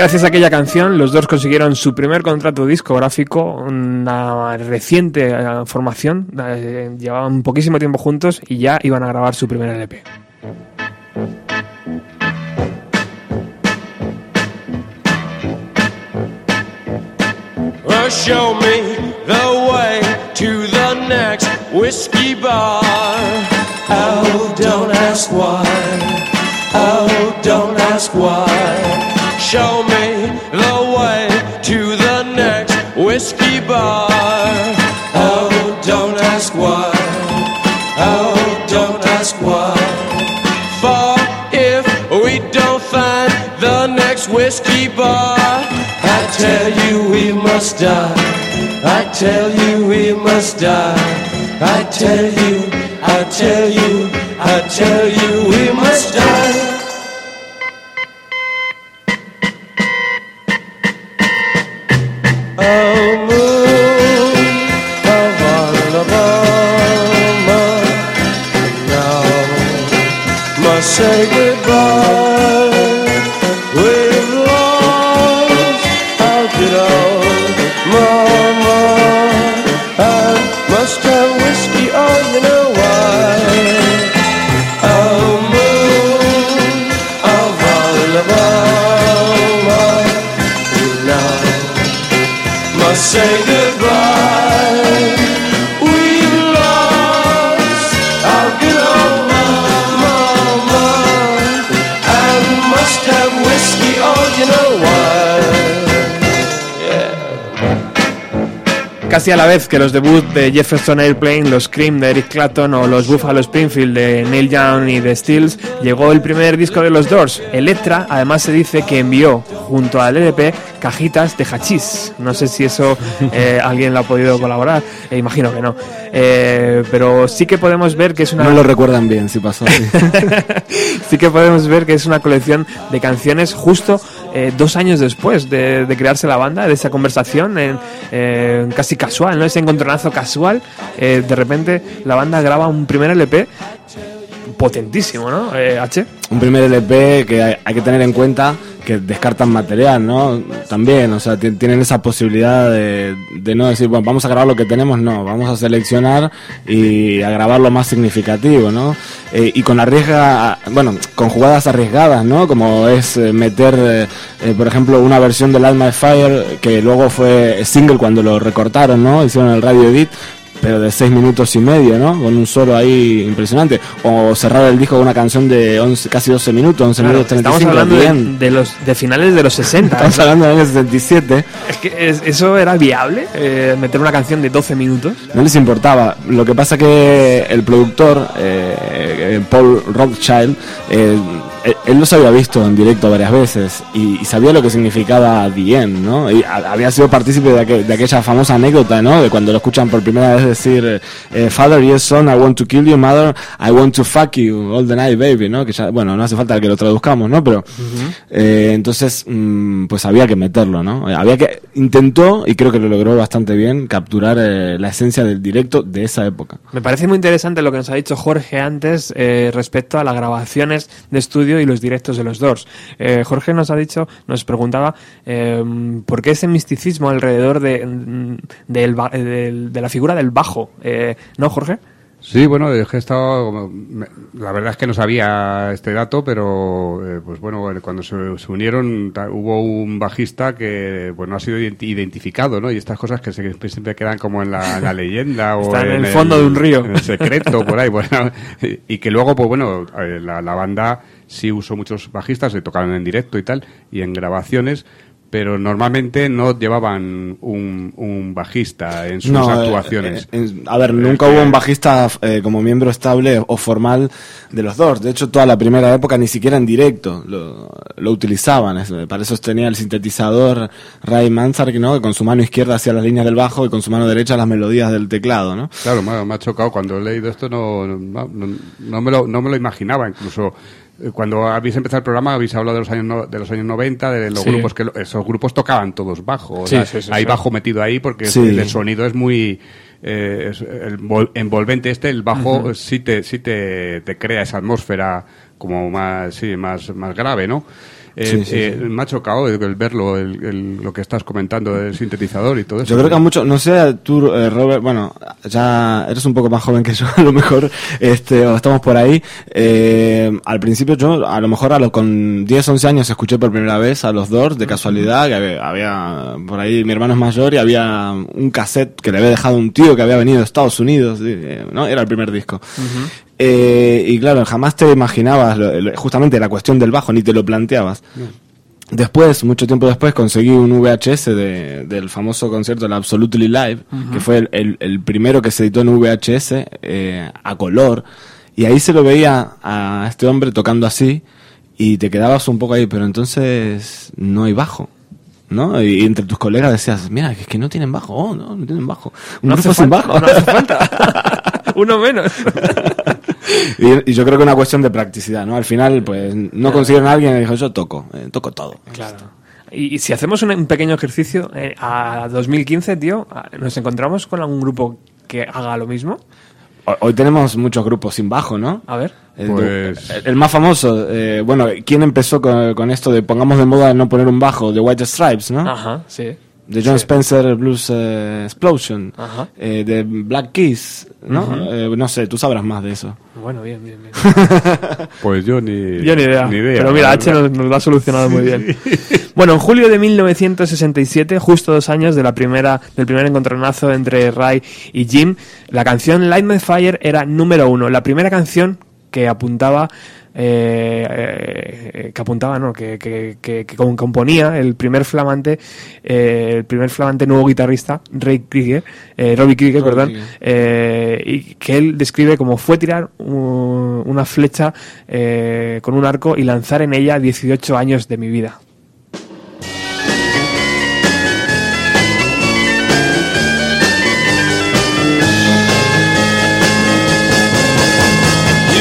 Gracias a aquella canción, los dos consiguieron su primer contrato discográfico, una reciente eh, formación, eh, llevaban poquísimo tiempo juntos y ya iban a grabar su primer LP. Show me the way to the next whiskey bar. Oh, don't ask why. Oh, don't ask why. Show me bar. Oh, don't ask why. Oh, don't ask why. For if we don't find the next whiskey bar, I tell you we must die. I tell you we must die. I tell you, I tell you, I tell you A la vez que los debut de Jefferson Airplane, los Cream de Eric Clapton o los Buffalo Springfield de Neil Young y de Stills, llegó el primer disco de los Doors. Electra, además se dice que envió junto al LP cajitas de hachís. No sé si eso eh, [laughs] alguien lo ha podido colaborar, eh, imagino que no. Eh, pero sí que podemos ver que es una... No lo recuerdan bien si pasó así. [laughs] sí que podemos ver que es una colección de canciones justo eh, dos años después de, de crearse la banda, de esa conversación en, casi casual, ¿no? Ese encontronazo casual. eh, de repente la banda graba un primer LP potentísimo, ¿no? Eh, H. Un primer LP que hay, hay que tener en cuenta que descartan material, ¿no? También, o sea, ti- tienen esa posibilidad de, de no decir, bueno, vamos a grabar lo que tenemos, no, vamos a seleccionar y a grabar lo más significativo, ¿no? Eh, y con arriesga, bueno, con jugadas arriesgadas, ¿no? Como es eh, meter, eh, eh, por ejemplo, una versión del Alma de Fire que luego fue single cuando lo recortaron, ¿no? Hicieron el radio edit pero de seis minutos y medio, ¿no? Con un solo ahí impresionante. O cerrar el disco con una canción de 11, casi 12 minutos, 11 Claro, minutos estamos 35. hablando de, de los de finales de los 60. Estamos hablando del año 67. Es que es- eso era viable, eh, meter una canción de 12 minutos. No les importaba. Lo que pasa que el productor, eh, eh, Paul Rothschild, eh, él, él los había visto en directo varias veces y, y sabía lo que significaba End, ¿no? Y a- había sido partícipe de, aquel- de aquella famosa anécdota, ¿no? De cuando lo escuchan por primera vez decir, eh, Father, yes, son, I want to kill you, Mother, I want to fuck you all the night, baby, ¿no? Que ya, bueno, no hace falta que lo traduzcamos, ¿no? Pero, eh, entonces, mm, pues había que meterlo, ¿no? Había que, intentó, y creo que lo logró bastante bien, capturar eh, la esencia del directo de esa época. Me parece muy interesante lo que nos ha dicho Jorge antes eh, respecto a las grabaciones de estudio y los directos de los Doors. Eh, Jorge nos ha dicho, nos preguntaba eh, por qué ese misticismo alrededor de, mm, del ba- del- de la figura del bajo. Eh, ¿No, Jorge? Sí, bueno, es que he estado, la verdad es que no sabía este dato, pero eh, pues bueno, cuando se, se unieron hubo un bajista que pues no ha sido identi- identificado, ¿no? Y estas cosas que se- siempre quedan como en la, en la leyenda [laughs] o Está en el fondo de un río. en el secreto por ahí, [laughs] bueno, y que luego pues bueno, eh, la, la banda sí usó muchos bajistas, se tocaron en directo y tal y en grabaciones. Pero normalmente no llevaban un, un bajista en sus No, eh, actuaciones. eh, en- a ver, nunca hubo un bajista eh, como miembro estable o formal de los Doors. De hecho, toda la primera época ni siquiera en directo lo, lo utilizaban. Para eso tenía el sintetizador Ray Manzarek, ¿no? Que con su mano izquierda hacía las líneas del bajo y con su mano derecha las melodías del teclado, ¿no? Claro, me, ha- me ha chocado cuando he leído esto, no, no, no- me, lo, no me lo imaginaba. Incluso eh, cuando habéis empezado el programa habéis hablado de los años, no- de los años 90, de los Sí. grupos que esos grupos tocaban todos bajo. o Sí, sea, sí, sí, hay bajo metido ahí porque el, sonido es muy eh, es el vol- envolvente este, el bajo Ujú. sí te sí te, te crea esa atmósfera como más sí más más grave, ¿no? Eh, Sí, sí, eh, sí. Me ha chocado el, verlo, el, el- lo que estás comentando del sintetizador y todo eso. Yo creo que a muchos, no sé, tú, eh, Robert, bueno, ya eres un poco más joven que yo, [laughs] a lo mejor, este, o estamos por ahí. Eh, al principio yo, a lo mejor a lo, con 10, 11 años escuché por primera vez a los Doors de casualidad, que había, había- por ahí mi hermano es mayor y había un cassette que le había dejado un tío que había venido de Estados Unidos, eh, ¿no? Era el primer disco. Eh, y claro, jamás te imaginabas lo- justamente la cuestión del bajo, ni te lo planteabas. Después, mucho tiempo después, conseguí un VHS de- del famoso concierto, el Absolutely Live, Ujú. que fue el, el- el primero que se editó en VHS eh, a color. Y ahí se lo veía a este hombre tocando así y te quedabas un poco ahí, pero entonces no hay bajo. ¿No? Y, entre tus colegas decías, mira, es que no tienen bajo, oh, no, no tienen bajo. Un No grupo sin bajo. no hace falta. [laughs] Uno menos. [laughs] [laughs] y, y yo creo que una cuestión de practicidad, ¿no? Al final, pues, no consiguieron a alguien y dijo, yo toco, eh, toco todo. Claro. Y, y si hacemos un, un pequeño ejercicio, eh, a 2015, tío, a- ¿nos encontramos con algún grupo que haga lo mismo? Hoy- tenemos muchos grupos sin bajo, ¿no? A ver. El, Pues- el- el más famoso, eh, bueno, ¿quién empezó con, con esto de pongamos de moda no poner un bajo? The White Stripes, ¿no? Ajá, sí. De John Sí. Spencer Blues eh, Explosion. Ajá. Eh, de Black Keys, ¿no? Ujú. Eh, no sé, tú sabrás más de eso. Bueno, bien, bien, bien. [laughs] Pues yo ni, Yo ni idea. Pero mira, H nos, nos lo ha solucionado muy bien. [laughs] Bueno, en julio de 1967, justo dos años de la primera, del primer encontronazo entre Ray y Jim, la canción Light My Fire era número uno. La primera canción que apuntaba eh, eh, que apuntaba, no, que, que, que- que com- componía el primer flamante, eh, el primer flamante nuevo guitarrista, Ray Krieger, eh, Robbie Krieger, Robbie perdón, Krieger. y que él describe como fue tirar un- una flecha eh, con un arco y lanzar en ella 18 años de mi vida.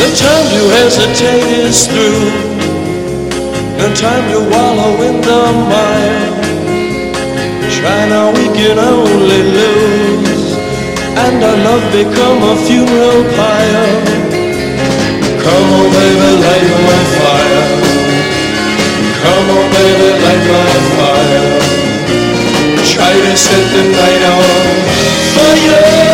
The time to hesitate is through. No time to wallow in the mire. Try now, we can only lose. And our love become a funeral pyre. Come on, baby, light my fire. Come on, baby, light my fire. Try to set the night on fire.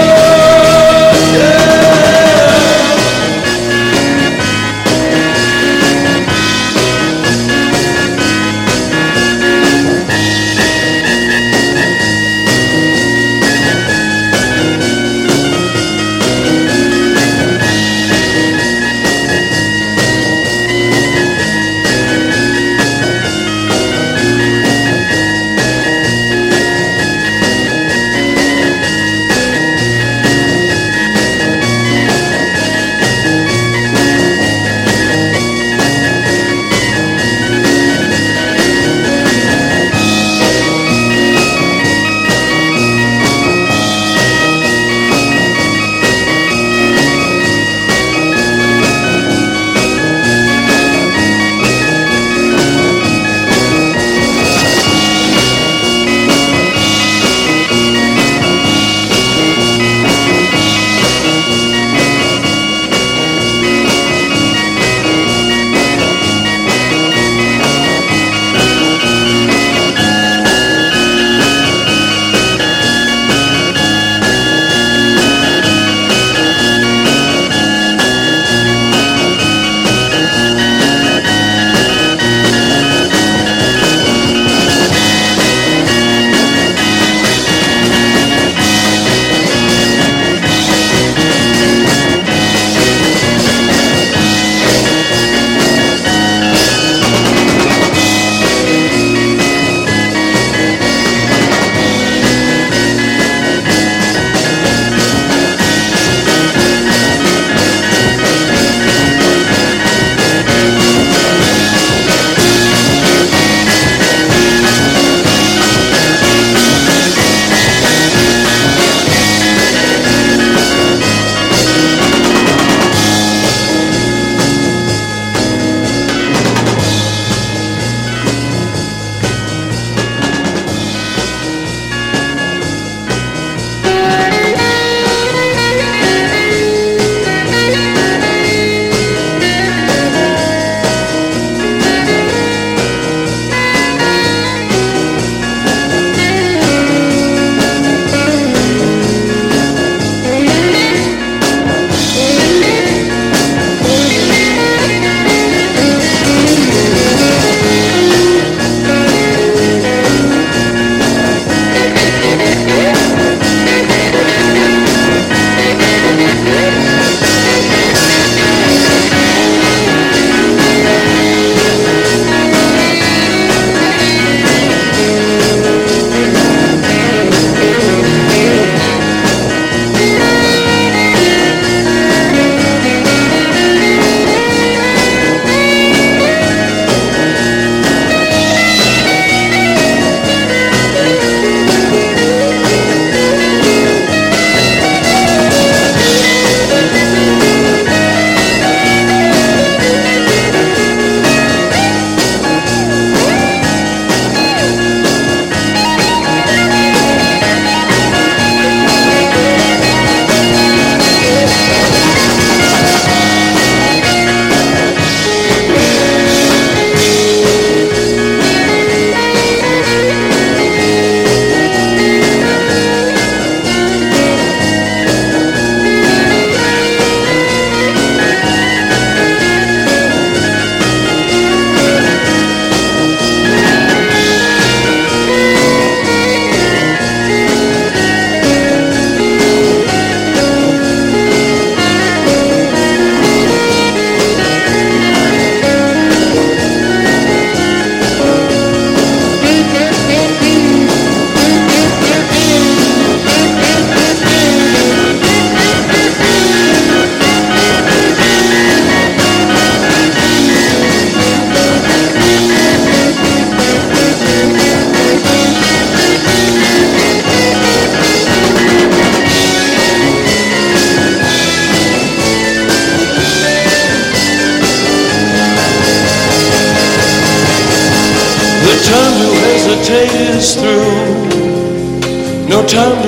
Time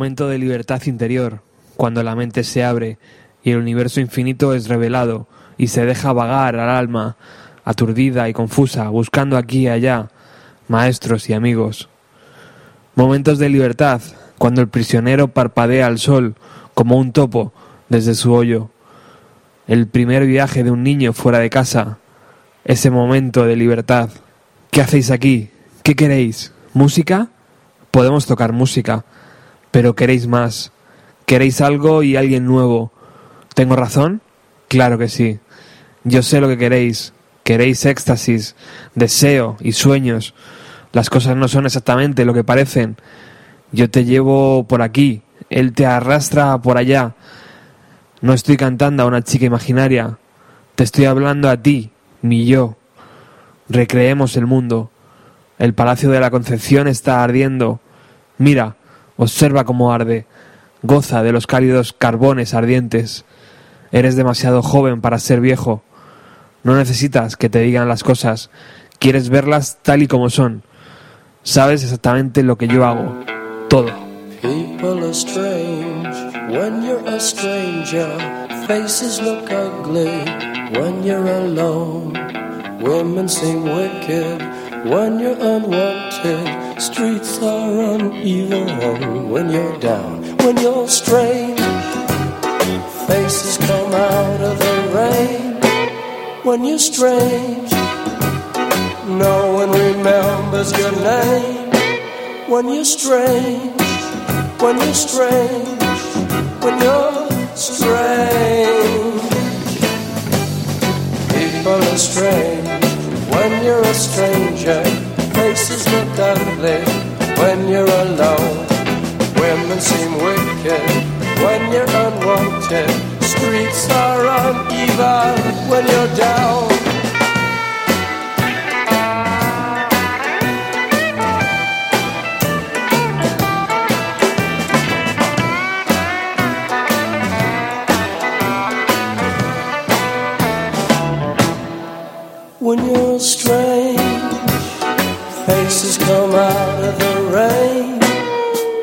Momento de libertad interior, cuando la mente se abre y el universo infinito es revelado y se deja vagar al alma, aturdida y confusa, buscando aquí y allá maestros y amigos. Momentos de libertad, cuando el prisionero parpadea al sol como un topo desde su hoyo. El primer viaje de un niño fuera de casa. Ese momento de libertad. ¿Qué hacéis aquí? ¿Qué queréis? ¿Música? Podemos tocar música, pero queréis más. Queréis algo y alguien nuevo. ¿Tengo razón? Claro que sí. Yo sé lo que queréis. Queréis éxtasis, deseo y sueños. Las cosas no son exactamente lo que parecen. Yo te llevo por aquí, él te arrastra por allá. No estoy cantando a una chica imaginaria. Te estoy hablando a ti, mi yo. Recreemos el mundo. El palacio de la Concepción está ardiendo. Mira, observa cómo arde. Goza de los cálidos carbones ardientes. Eres demasiado joven para ser viejo. No necesitas que te digan las cosas. Quieres verlas tal y como son. Sabes exactamente lo que yo hago. Todo. When you're a stranger. Faces look ugly when you're alone. Women seem wicked when you're unwanted. Streets are uneven when you're down. When you're strange, faces come out of the rain. When you're strange, no one remembers your name. When you're strange, when you're strange, when you're strange. People are strange when you're a stranger. Faces look ugly when you're alone. Women seem wicked when you're unwanted. Streets are uneven when you're down.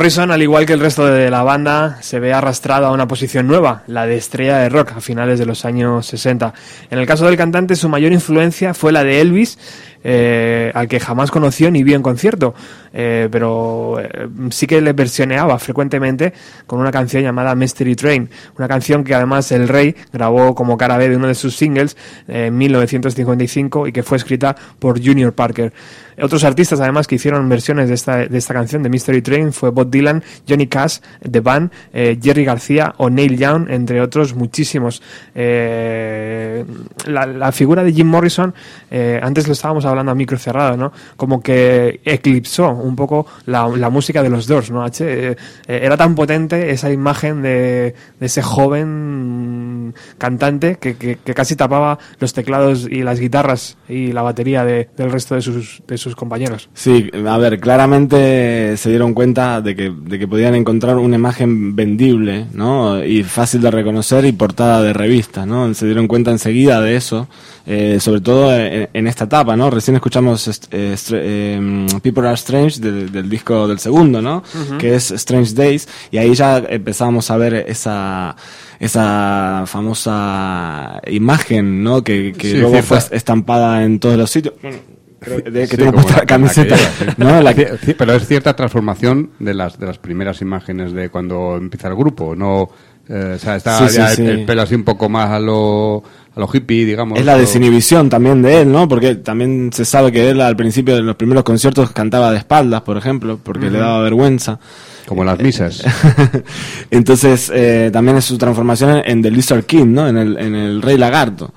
Morrison, al igual que el resto de la banda, se ve arrastrado a una posición nueva, la de estrella de rock a finales de los años 60. En el caso del cantante, su mayor influencia fue la de Elvis, eh, al que jamás conoció ni vio en concierto, eh, pero eh, sí que le versioneaba frecuentemente con una canción llamada Mystery Train, una canción que además el rey grabó como cara B de uno de sus singles eh, en 1955 y que fue escrita por Junior Parker. Otros artistas además que hicieron versiones de esta, de esta canción de Mystery Train fue Bob Dylan, Johnny Cash, The Band, Jerry García o Neil Young, entre otros muchísimos. La, figura de Jim Morrison, antes lo estábamos hablando a micro cerrado, ¿no? Como que eclipsó un poco la, la música de los Doors, ¿no? H, eh, eh, era tan potente esa imagen de, de ese joven cantante que, que- que casi tapaba los teclados y las guitarras y la batería de- del resto de sus, de sus compañeros. Sí, a ver, claramente se dieron cuenta de que, de que podían encontrar una imagen vendible, ¿no? Y fácil de reconocer y portada de revista, ¿no? Se dieron cuenta enseguida de eso, eh, sobre todo en, en esta etapa, ¿no? Recién escuchamos eh, eh, People Are Strange del, del disco del segundo, ¿no? Que es Strange Days, y ahí ya empezamos a ver esa esa famosa imagen, ¿no? Que, que Sí, luego cierta- fue estampada en todos los sitios. Bueno, creo que- de que Sí, tengo como puesta la camiseta, aquella, sí. ¿no? La que- Sí, sí, pero es cierta transformación de las de las primeras imágenes de cuando empieza el grupo, no eh, o sea, está Sí, sí, ya el- sí. el pelo así un poco más a lo a lo hippie, digamos. Es la desinhibición también de él, ¿no? Porque también se sabe que él al principio de los primeros conciertos cantaba de espaldas, por ejemplo, porque le daba vergüenza. Como las misas. [laughs] Entonces, eh, también es su transformación en, en The Lizard King, ¿no? En el, en el Rey Lagarto.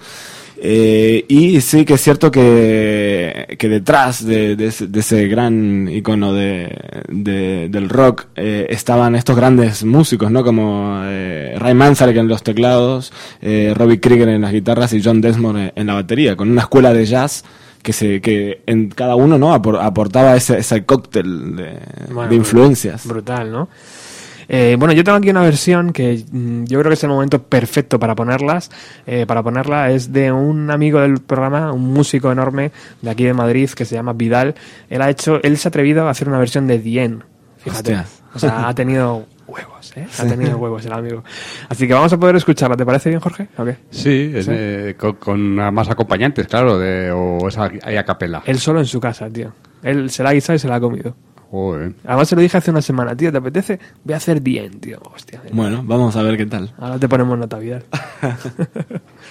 Eh, y sí que es cierto que, que detrás de, de ese, de ese gran icono de, de- del rock eh, estaban estos grandes músicos, ¿no? Como eh, Ray Manzarek en los teclados, eh, Robbie Krieger en las guitarras y John Desmond en, en la batería, con una escuela de jazz que se que en cada uno no Apor- aportaba ese, ese cóctel de, Bueno, de influencias. Brutal, ¿no? Eh, bueno, yo tengo aquí una versión que mm, yo creo que es el momento perfecto para ponerlas. eh, para ponerla es de un amigo del programa, un músico enorme de aquí de Madrid que se llama Vidal. Él ha hecho, él se ha atrevido a hacer una versión de Dien. Fíjate. Hostia. O sea, ha tenido huevos, ¿eh? Ha tenido huevos el amigo. Así que vamos a poder escucharla. ¿Te parece bien, Jorge? ¿O qué? Sí, es, eh, con, con más acompañantes, claro, de, o esa ahí a capela. Él solo en su casa, tío. Él se la ha guisado y se la ha comido. Joder. Además se lo dije hace una semana, tío, ¿te apetece? Voy a hacer Dien, tío. Hostia. Bueno, vamos a ver qué tal. Ahora te ponemos nota, [laughs]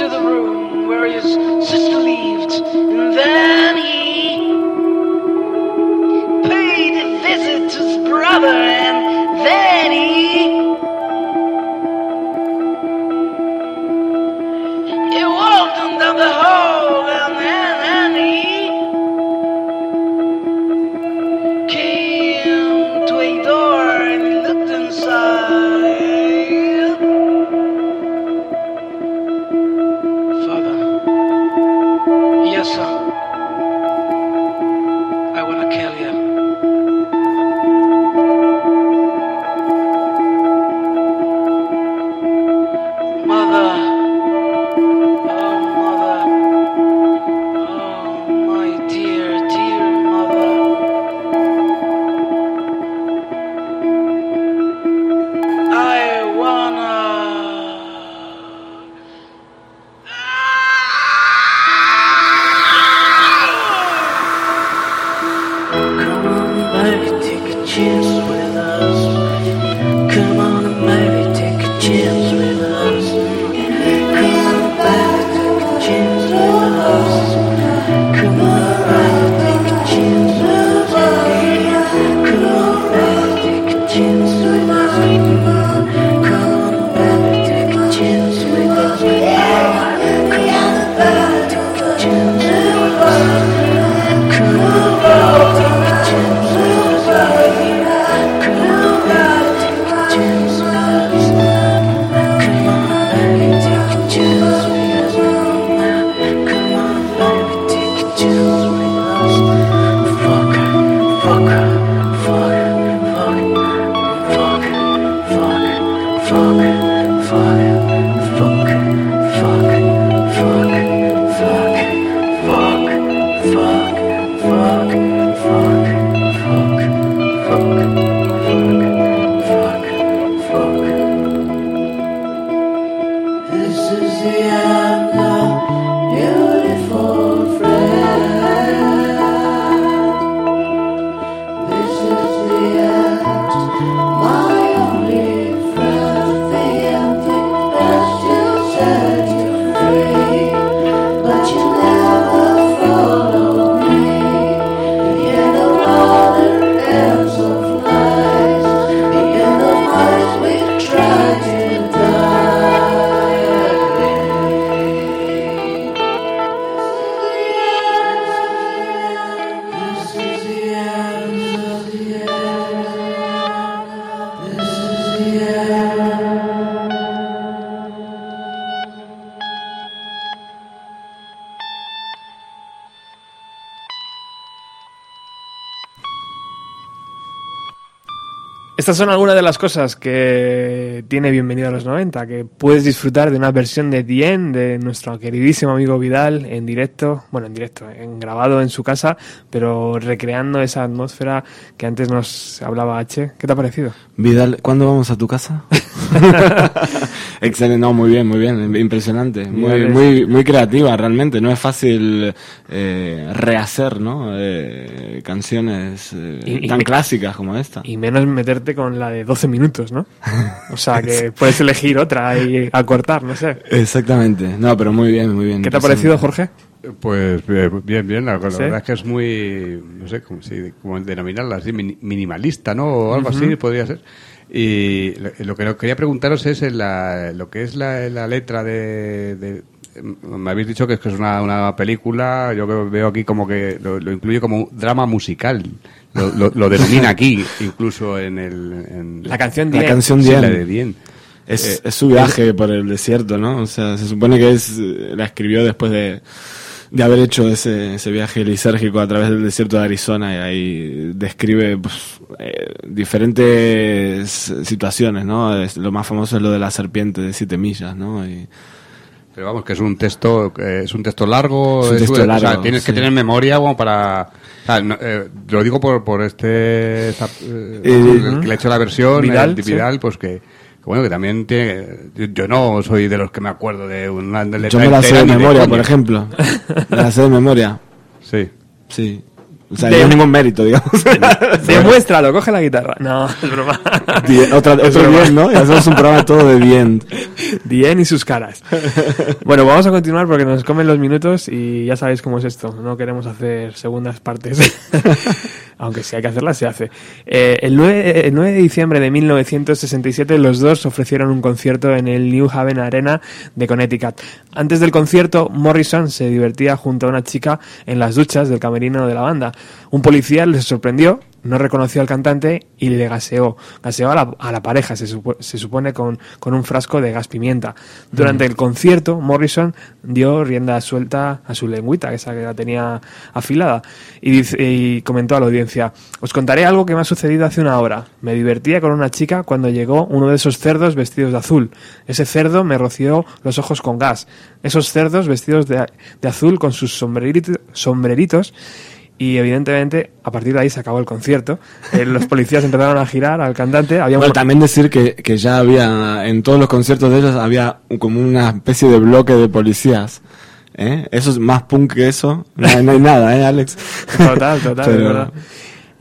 into the room where his Estas son algunas de las cosas que tiene Bienvenido a los 90, que puedes disfrutar de una versión de The End de nuestro queridísimo amigo Vidal en directo, bueno, en directo, en grabado en su casa, pero recreando esa atmósfera que antes nos hablaba H. ¿Qué te ha parecido? Vidal, ¿cuándo vamos a tu casa? [laughs] [laughs] Excelente, no, muy bien, muy bien, impresionante, muy, Vidal es- muy, muy creativa realmente, no es fácil eh, rehacer, ¿no? Eh, canciones eh, Y- tan clásicas como esta. Y menos meterte con la de 12 minutos, ¿no? O sea, que [laughs] puedes elegir otra y acortar, no sé. Exactamente, no, pero muy bien, muy bien. ¿Qué te ha parecido, Jorge? Pues eh, bien, bien, la, la ¿Sí? verdad es que es muy, no sé cómo, si- cómo denominarla así, mini- minimalista, ¿no? O algo así podría ser. Y lo, que quería preguntaros es en la, lo que es la, la letra de, de- me habéis dicho que es que es una, una película, yo veo aquí como que lo, lo incluye como un drama musical. Lo, lo, lo denomina aquí, [laughs] incluso en el... en- La canción La Dien. canción Sí, Dien. la de Dien. Es, Eh, es su viaje por el desierto, ¿no? O sea, se supone que es la escribió después de, de haber hecho ese, ese viaje lisérgico a través del desierto de Arizona y ahí describe pues, eh, diferentes situaciones, ¿no? Es- lo más famoso es lo de la serpiente de siete millas, ¿no? Y, Pero vamos, que es un texto, eh, es un texto largo, Es un es- texto o sea, largo, tienes que tener memoria como para... o sea, no, eh, lo digo por, por este... esa- eh, Eh, el que le ha hecho la versión, Vidal, sí. Vidal, pues que bueno, que también tiene... Yo, yo no soy de los que me acuerdo de una letra yo me la sé de memoria, por ejemplo. Me la sé de memoria, Sí. sí. O sea, De- no es ningún mérito, digamos. [laughs] Demuéstralo, coge la guitarra. No, es broma. Die- otra, Es otro broma. bien, ¿no? Y hacemos un programa todo de bien. Dien y sus caras. Bueno, vamos a continuar porque nos comen los minutos y ya sabéis cómo es esto. No queremos hacer segundas partes. [laughs] Aunque si hay que hacerlas, se hace. Eh, el, 9, el 9 de diciembre de 1967 los dos ofrecieron un concierto en el New Haven Arena de Connecticut. Antes del concierto, Morrison se divertía junto a una chica en las duchas del camerino de la banda. Un policía les sorprendió no reconoció al cantante y le gaseó. Gaseó a la, a la pareja, se, supo- se supone, con, con un frasco de gas pimienta. Durante el concierto, Morrison dio rienda suelta a su lengüita, esa que la tenía afilada, y, dice- y comentó a la audiencia, os contaré algo que me ha sucedido hace una hora. Me divertía con una chica cuando llegó uno de esos cerdos vestidos de azul. Ese cerdo me roció los ojos con gas. Esos cerdos vestidos de, de azul con sus sombreriti- sombreritos y evidentemente, a partir de ahí se acabó el concierto. Eh, los policías empezaron a girar al cantante. Había un- Bueno, también decir que, que ya había, en todos los conciertos de ellos había como una especie de bloque de policías. ¿eh? Eso es más punk que eso. No, hay- no hay nada, ¿eh, Alex? Total, total, [laughs] Pero- es verdad.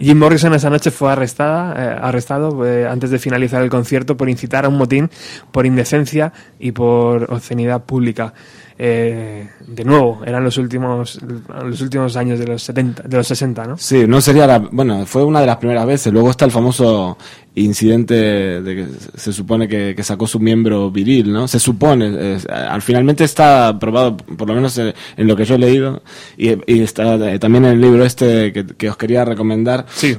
Jim Morrison esa noche fue arrestada, eh, arrestado eh, antes de finalizar el concierto por incitar a un motín, por indecencia y por obscenidad pública. Eh, de nuevo, eran los últimos, los últimos años de los 70, de los 60, ¿no? Sí, no sería la. Bueno, fue una de las primeras veces. Luego está el famoso incidente de que se supone que, que sacó su miembro viril, ¿no? Se supone. al finalmente está probado, por lo menos en, en lo que yo he leído, y, y está eh, también en el libro este que, que os quería recomendar. Sí.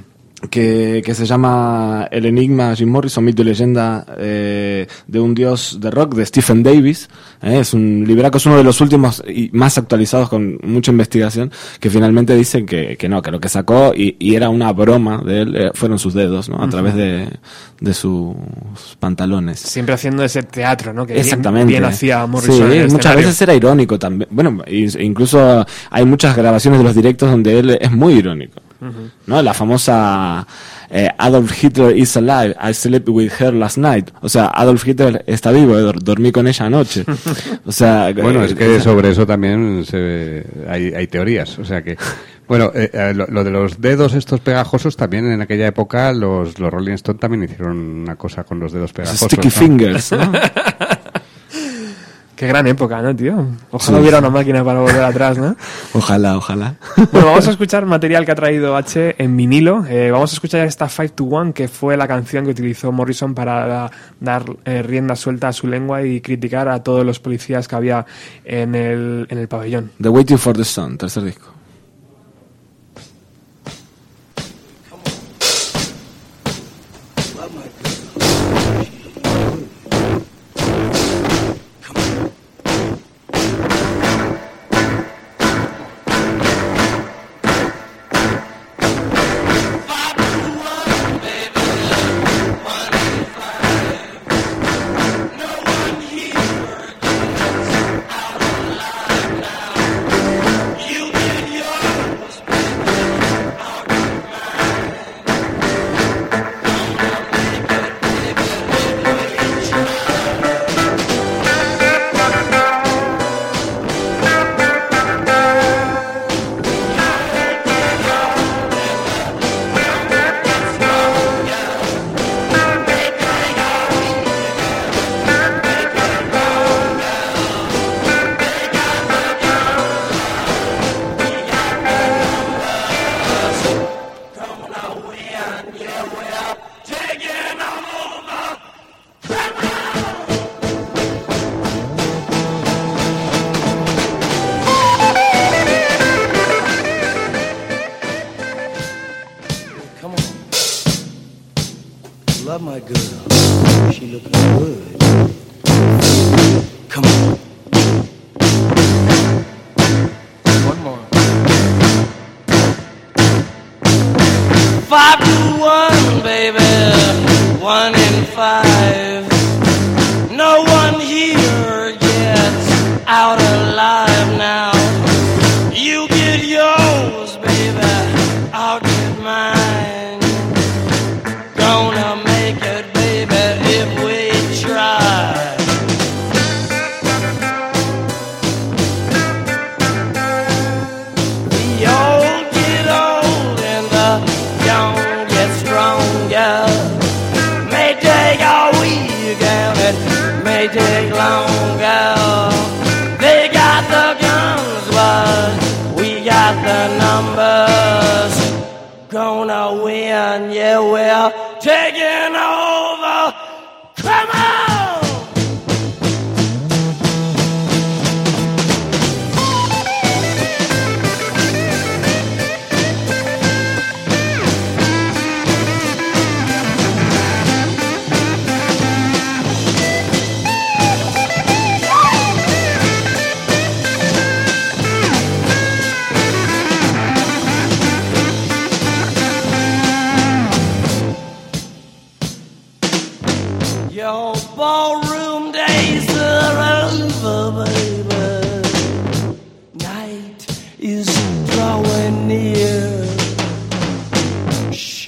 Que, que se llama El Enigma Jim Morrison, mito y leyenda eh, de un dios de rock de Stephen Davis. Eh, es un libraco, es uno de los últimos y más actualizados con mucha investigación, que finalmente dicen que, que no, que lo que sacó y, y era una broma de él, eh, fueron sus dedos, ¿no? A través de, de sus pantalones. Siempre haciendo ese teatro, ¿no? Que Exactamente. bien, hacía Morrison. Sí, en el muchas escenario. veces era irónico también. Bueno, incluso hay muchas grabaciones de los directos donde él es muy irónico. ¿No? La famosa eh, Adolf Hitler is alive, I slept with her last night. O sea, Adolf Hitler está vivo, eh, dor- dormí con ella anoche. [laughs] O sea, Bueno, eh, es que sobre eso también se- hay, hay teorías. O sea que, bueno, eh, eh, lo, lo de los dedos estos pegajosos también en aquella época los, los Rolling Stones también hicieron una cosa con los dedos pegajosos. Sticky ¿no? fingers, ¿no? [laughs] Qué gran época, ¿no, tío? Ojalá Sí. hubiera una máquina para volver atrás, ¿no? [laughs] Ojalá, ojalá. [laughs] Bueno, vamos a escuchar material que ha traído H en vinilo. Eh, vamos a escuchar esta 5 to 1, que fue la canción que utilizó Morrison para da- dar eh, rienda suelta a su lengua y criticar a todos los policías que había en el, en el pabellón. The Waiting for the Sun, tercer disco.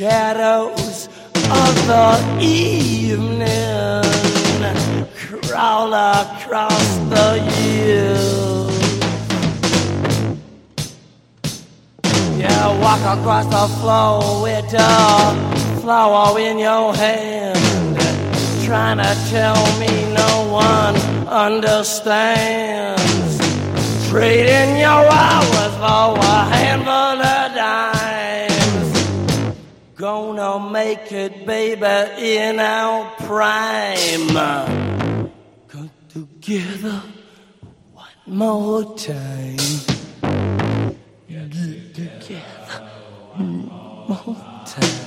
Shadows of the evening crawl across the years. Yeah, walk across the floor with a flower in your hand. Trying to tell me no one understands. Trading your hours for a handful of dimes. Gonna make it, baby, in our prime. Come together one more time. Get together one more time.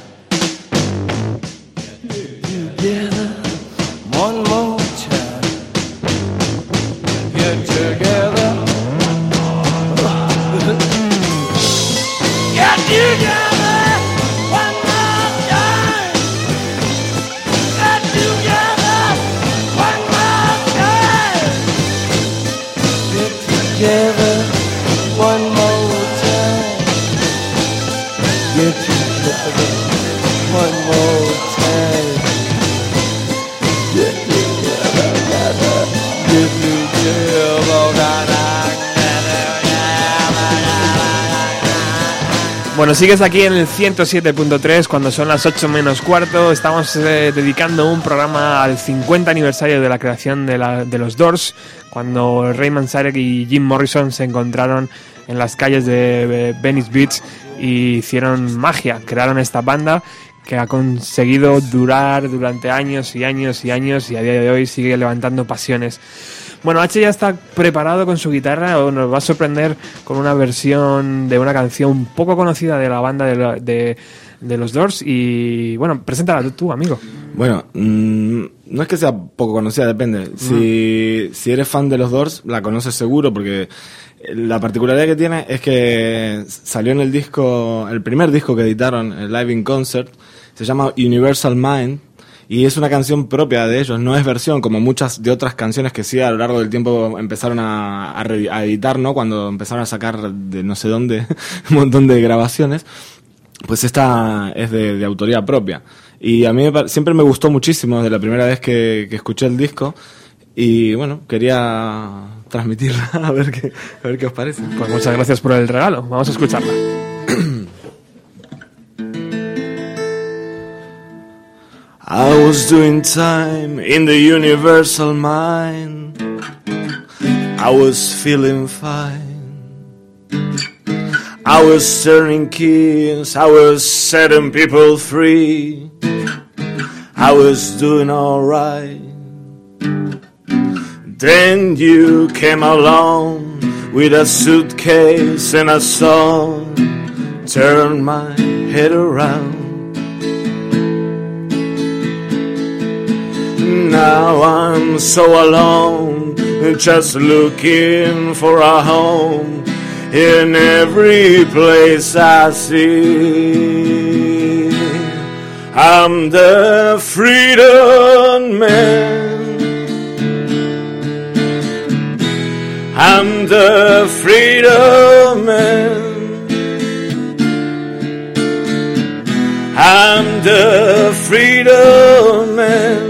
Get together one more time. Get together. Get together Bueno, sigues aquí en el 107.3 cuando son las 8 menos cuarto. Estamos eh, dedicando un programa al 50 aniversario de la creación de, de los Doors, cuando Raymond Sarek y Jim Morrison se encontraron en las calles de eh, Venice Beach y hicieron magia, crearon esta banda que ha conseguido durar durante años y años y años y a día de hoy sigue levantando pasiones. Bueno, H ya está preparado con su guitarra o nos va a sorprender con una versión de una canción poco conocida de la banda de, la- de- de los Doors y bueno, preséntala tú, tú, amigo. Bueno, mm, no es que sea poco conocida, depende. Si, si eres fan de los Doors, la conoces seguro porque la particularidad que tiene es que salió en el disco, el primer disco que editaron, el Live in Concert, se llama Universal Mind y es una canción propia de ellos, no es versión como muchas de otras canciones que sí a lo largo del tiempo empezaron a, a re- a editar, ¿no? Cuando empezaron a sacar de no sé dónde [laughs] un montón de grabaciones pues esta es de, de autoría propia. Y a mí siempre me gustó muchísimo desde la primera vez que, que escuché el disco. Y bueno, quería transmitirla [laughs] a ver qué, a ver qué os parece. Pues muchas gracias por el regalo, vamos a escucharla. I was doing time in the universal mind. I was feeling fine. I was turning keys. I was setting people free. I was doing alright. Then you came along with a suitcase and a song. Turned my head around. Now I'm so alone, just looking for a home in every place I see. I'm the freedom man. I'm the freedom man. I'm the freedom man.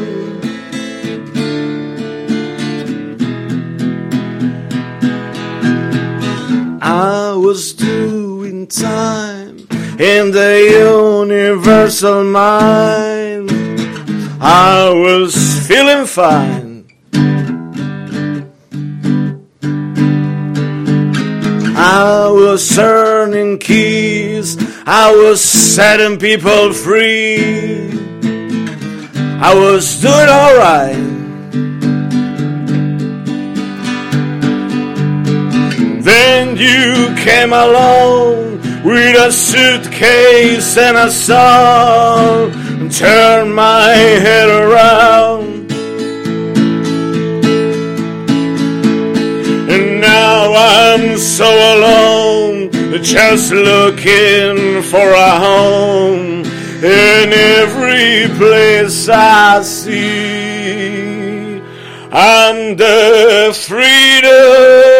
I was doing time in the universal mind. I was feeling fine. I was earning keys. I was setting people free. I was doing alright. Then you came along with a suitcase and a song and turned my head around. And now I'm so alone, just looking for a home in every place I see. I'm the freedom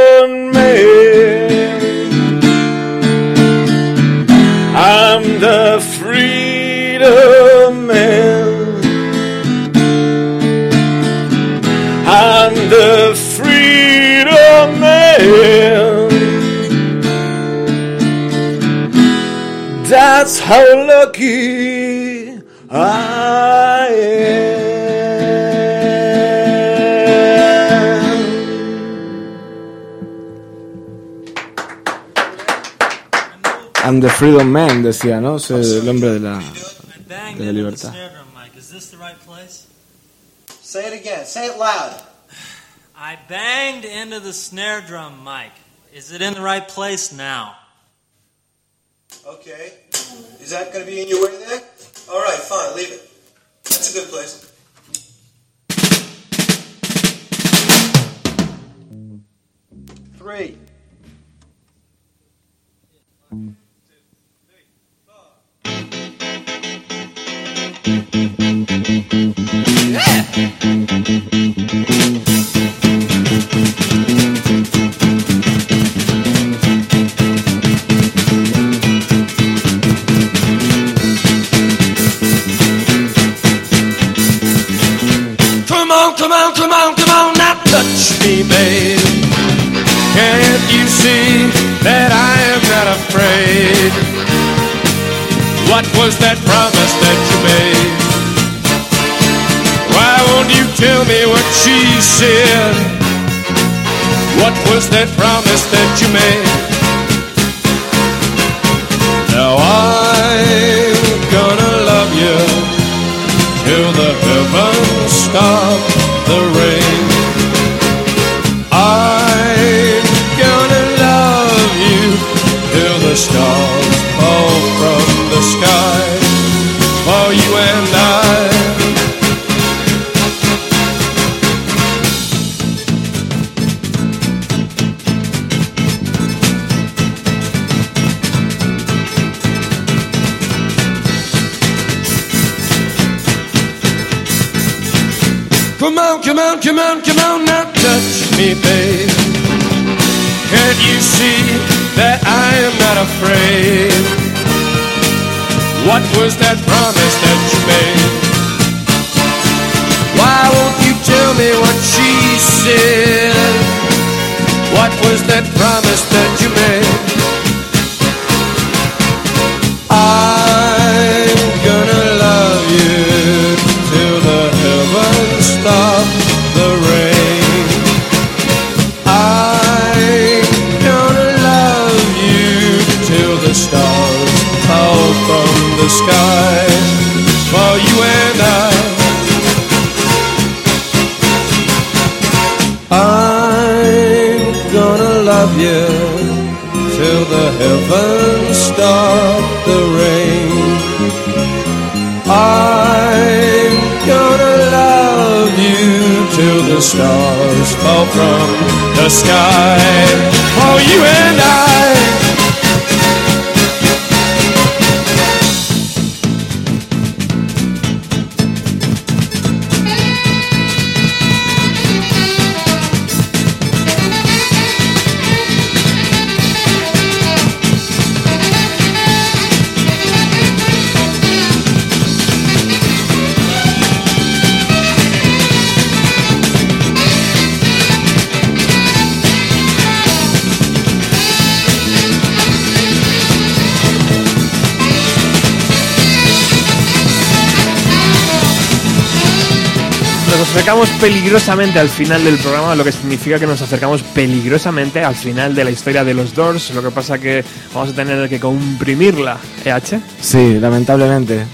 That's how lucky I am. I'm the freedom man, decía, ¿no? Es el hombre de la, de la libertad. Is this the right place? Say it again. Say it loud. I banged into the snare drum, Mike. Is it in the right place now? Okay. Is that going to be in your way there? All right, fine. Leave it. That's a good place. Three. Said? What was that promise that you made? Acercamos peligrosamente al final del programa, lo que significa que nos acercamos peligrosamente al final de la historia de los Doors. Lo que pasa que vamos a tener que comprimirla, ¿eh, Sí, lamentablemente.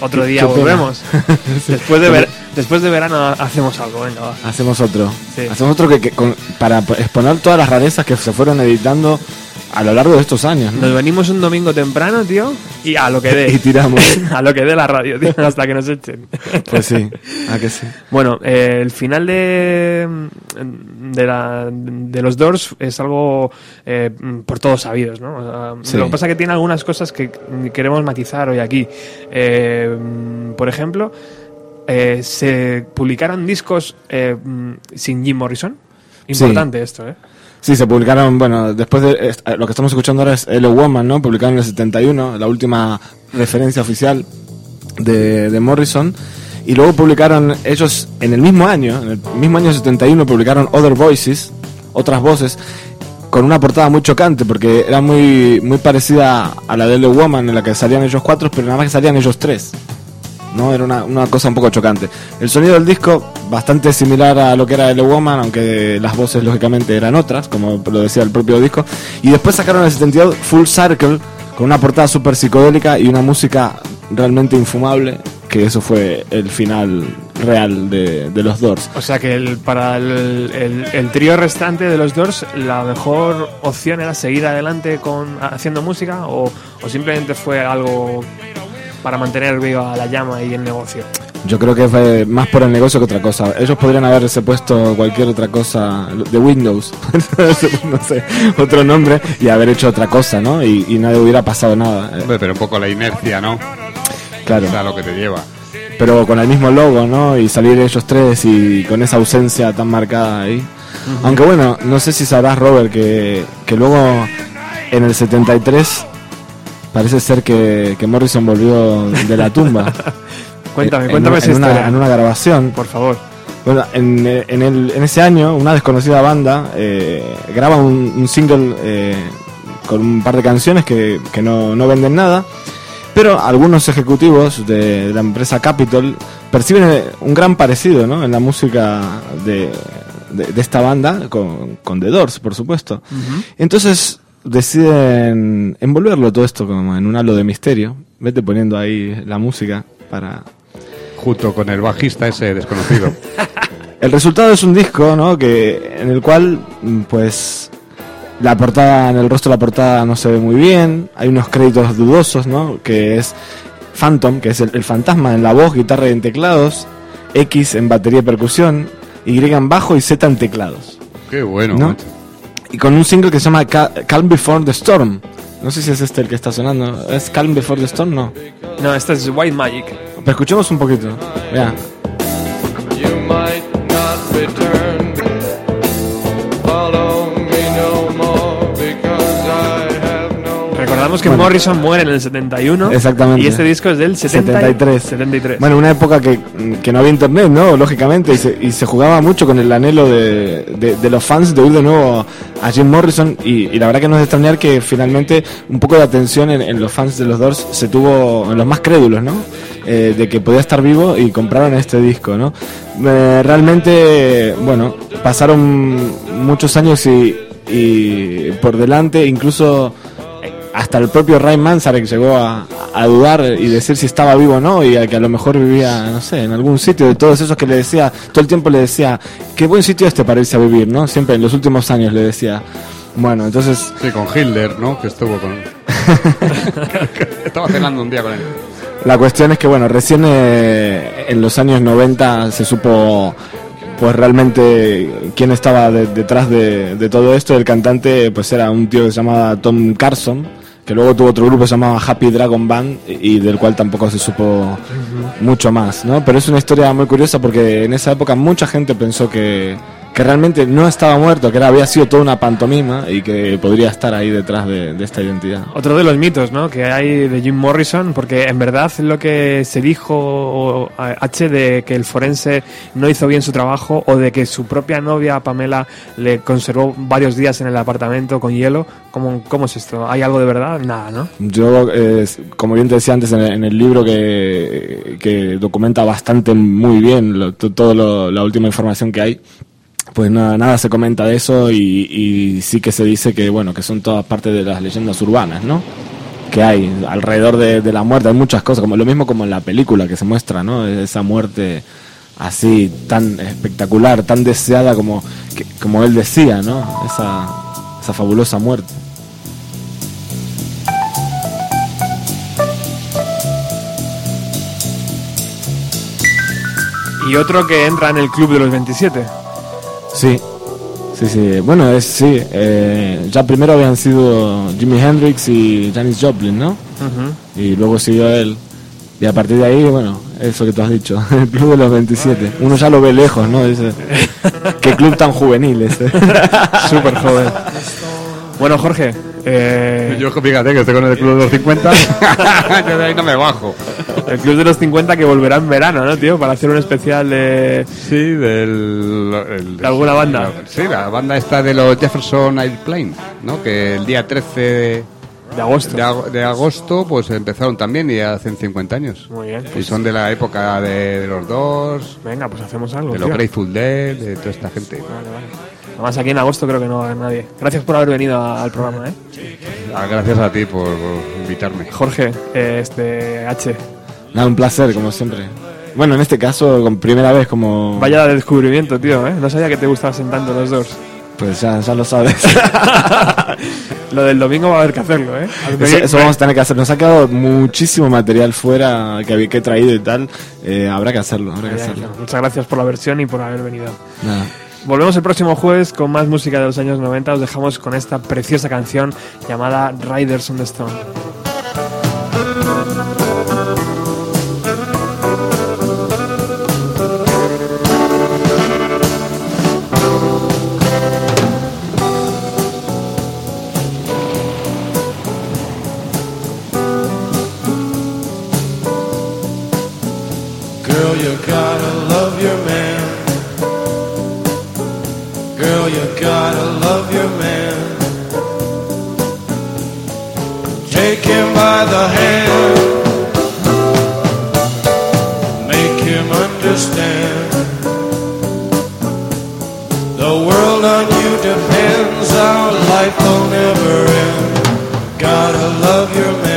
Otro día qué volvemos. [laughs] después, de ver- después de verano hacemos algo, venga, va. Hacemos otro. Sí. Hacemos otro que, que con- para exponer todas las rarezas que se fueron editando a lo largo de estos años. ¿no? Nos venimos un domingo temprano, tío, y a lo que dé. [laughs] Y tiramos. [laughs] a lo que dé la radio, tío, [laughs] hasta que nos echen. Pues sí, a que sí. Bueno, eh, el final de, de, la- de los Doors es algo eh, por todos sabidos, ¿no? Sí. Lo que pasa es que tiene algunas cosas que queremos matizar hoy aquí. Eh, por ejemplo, eh, se publicaron discos eh, sin Jim Morrison. Importante esto, ¿eh? Sí, se publicaron, bueno, después de est- lo que estamos escuchando ahora es Hello Woman, ¿no? Publicado en el 71, la última referencia oficial de, de Morrison. Y luego publicaron ellos en el mismo año, en el mismo año 71, publicaron Other Voices, otras voces, con una portada muy chocante, porque era muy, muy parecida a la de Hello Woman, en la que salían ellos cuatro, pero nada más que salían ellos tres. ¿No? Era una, una cosa un poco chocante. El sonido del disco, bastante similar a lo que era Hello Woman, aunque las voces lógicamente eran otras, como lo decía el propio disco. Y después sacaron el 72 Full Circle, con una portada súper psicodélica y una música realmente infumable, que eso fue el final real de, de los Doors. O sea que el, para el, el- el trío restante de los Doors, la mejor opción era seguir adelante con haciendo música o, o simplemente fue algo para mantener viva la llama y el negocio. Yo creo que fue más por el negocio que otra cosa. Ellos podrían haberse puesto cualquier otra cosa de Windows, [laughs] no sé, otro nombre y haber hecho otra cosa, ¿no? Y, y no hubiera pasado nada. Hombre, pero un poco la inercia, ¿no? Claro. O sea, lo que te lleva. Pero con el mismo logo, ¿no? Y salir ellos tres y con esa ausencia tan marcada ahí. Aunque bueno, no sé si sabrás, Robert, que, que luego en el 73 parece ser que, que Morrison volvió de la tumba. [laughs] Cuéntame, En- cuéntame en, esa una, historia. en una grabación. Por favor. Bueno, en, en, el, en ese año, una desconocida banda eh, graba un, un single eh, con un par de canciones que, que no, no venden nada, pero algunos ejecutivos de, la empresa Capitol perciben eh, un gran parecido ¿no? en la música de, de, de esta banda con, con The Doors, por supuesto. Entonces deciden envolverlo todo esto como en un halo de misterio. Vete poniendo ahí la música para Junto con el bajista ese desconocido. [laughs] El resultado es un disco, ¿no? Que en el cual, mm, pues, la portada, en el rostro de la portada no se ve muy bien. Hay unos créditos dudosos, ¿no? Que es Phantom, que es el, el fantasma en la voz, guitarra y en teclados. X en batería y percusión. Y en bajo y Z en teclados. Qué bueno, ¿no? macho. Y con un single que se llama Ca- Calm Before the Storm. No sé si es este el que está sonando. ¿Es Calm Before the Storm? No. No, esta es White Magic. Pero escuchemos un poquito. You Recordamos que Bueno. Morrison muere en el 71. Exactamente. Y este disco es del 70 73. 73. Bueno, una época que, que no había internet, ¿no? Lógicamente, y se, y se jugaba mucho con el anhelo de, de- de los fans de oír de nuevo a Jim Morrison. Y, y la verdad que no es de extrañar que finalmente un poco de atención en, en los fans de los Doors se tuvo, en los más crédulos, ¿no? Eh, de que podía estar vivo y compraron este disco, ¿no? Eh, realmente, bueno, pasaron muchos años y, y por delante, incluso hasta el propio Ray Manzarek llegó a, a dudar y decir si estaba vivo o no, y a que a lo mejor vivía, no sé, en algún sitio de todos esos que le decía, todo el tiempo le decía, qué buen sitio este para irse a vivir, ¿no? Siempre en los últimos años le decía. Bueno, entonces, Sí, con Hitler, ¿no? Que estuvo con. [laughs] Estaba cenando un día con él. la cuestión es que, bueno, recién eh, en los años 90 se supo pues realmente quién estaba de- detrás de, de todo esto. El cantante pues era un tío que se llamaba Tom Carson, que luego tuvo otro grupo llamaba Happy Dragon Band y del cual tampoco se supo mucho más, ¿no? Pero es una historia muy curiosa porque en esa época mucha gente pensó que, que realmente no estaba muerto, que era, había sido toda una pantomima y que podría estar ahí detrás de, de esta identidad. Otro de los mitos ¿no? que hay de Jim Morrison, porque en verdad lo que se dijo H de que el forense no hizo bien su trabajo o de que su propia novia Pamela le conservó varios días en el apartamento con hielo, ¿cómo, cómo es esto? ¿Hay algo de verdad? Nada, ¿no? Yo, eh, como bien te decía antes en el, en el libro que, que documenta bastante muy bien lo- to- todo lo- la última información que hay, pues nada, nada se comenta de eso y, sí que se dice que bueno que son todas parte de las leyendas urbanas, ¿no? Que hay alrededor de, la muerte, hay muchas cosas, como lo mismo como en la película que se muestra, ¿no? Esa muerte así tan espectacular, tan deseada como, como él decía, ¿no? Esa, esa fabulosa muerte. Y otro que entra en el club de los 27. Sí, sí, sí. Bueno, es, sí. eh, ya primero habían sido Jimi Hendrix y Janis Joplin, ¿no? Y luego siguió él. Y a partir de ahí, bueno, eso que tú has dicho, [laughs] el club de los 27. Uno ya lo ve lejos, ¿no? Dice, qué club tan juvenil este. [laughs] Súper joven. Bueno, Jorge. Eh, Yo fíjate que estoy con el club de los 50. [laughs] Yo de ahí no me bajo. El club de los 50 que volverá en verano, ¿no, tío? Para hacer un especial de... Sí, del... el- ¿De alguna banda? Sí, la banda esta de los Jefferson Airplane, ¿no? Que el día 13 de, de agosto. De, ag- de agosto, pues empezaron también y hacen 50 años. Muy bien. Y son de la época de, de los dos, Venga, pues hacemos algo. de los. Grateful Dead, de toda esta gente. Vale, vale. Además, aquí en agosto creo que no va a haber nadie. Gracias por haber venido a- al programa, ¿eh? Ah, gracias a ti por, por invitarme. Jorge, eh, este H. Nada, un placer, como siempre. Bueno, en este caso, con primera vez como... Vaya descubrimiento, tío, ¿eh? No sabía que te gustaban tanto los dos. Pues ya, ya lo sabes. [laughs] Lo del domingo va a haber que hacerlo, ¿eh? Eso, eso vamos a tener que hacer. Nos ha quedado muchísimo material fuera que, había- que he traído y tal. Eh, habrá que hacerlo, habrá que Ya, hacerlo. Muchas gracias por la versión y por haber venido. Nada. Volvemos el próximo jueves con más música de los años 90. Os dejamos con esta preciosa canción llamada Riders on the Stone. Girl, gotta love your man. Take him by the hand. Make him understand. The world on you depends. Our life will never end. Gotta love your man.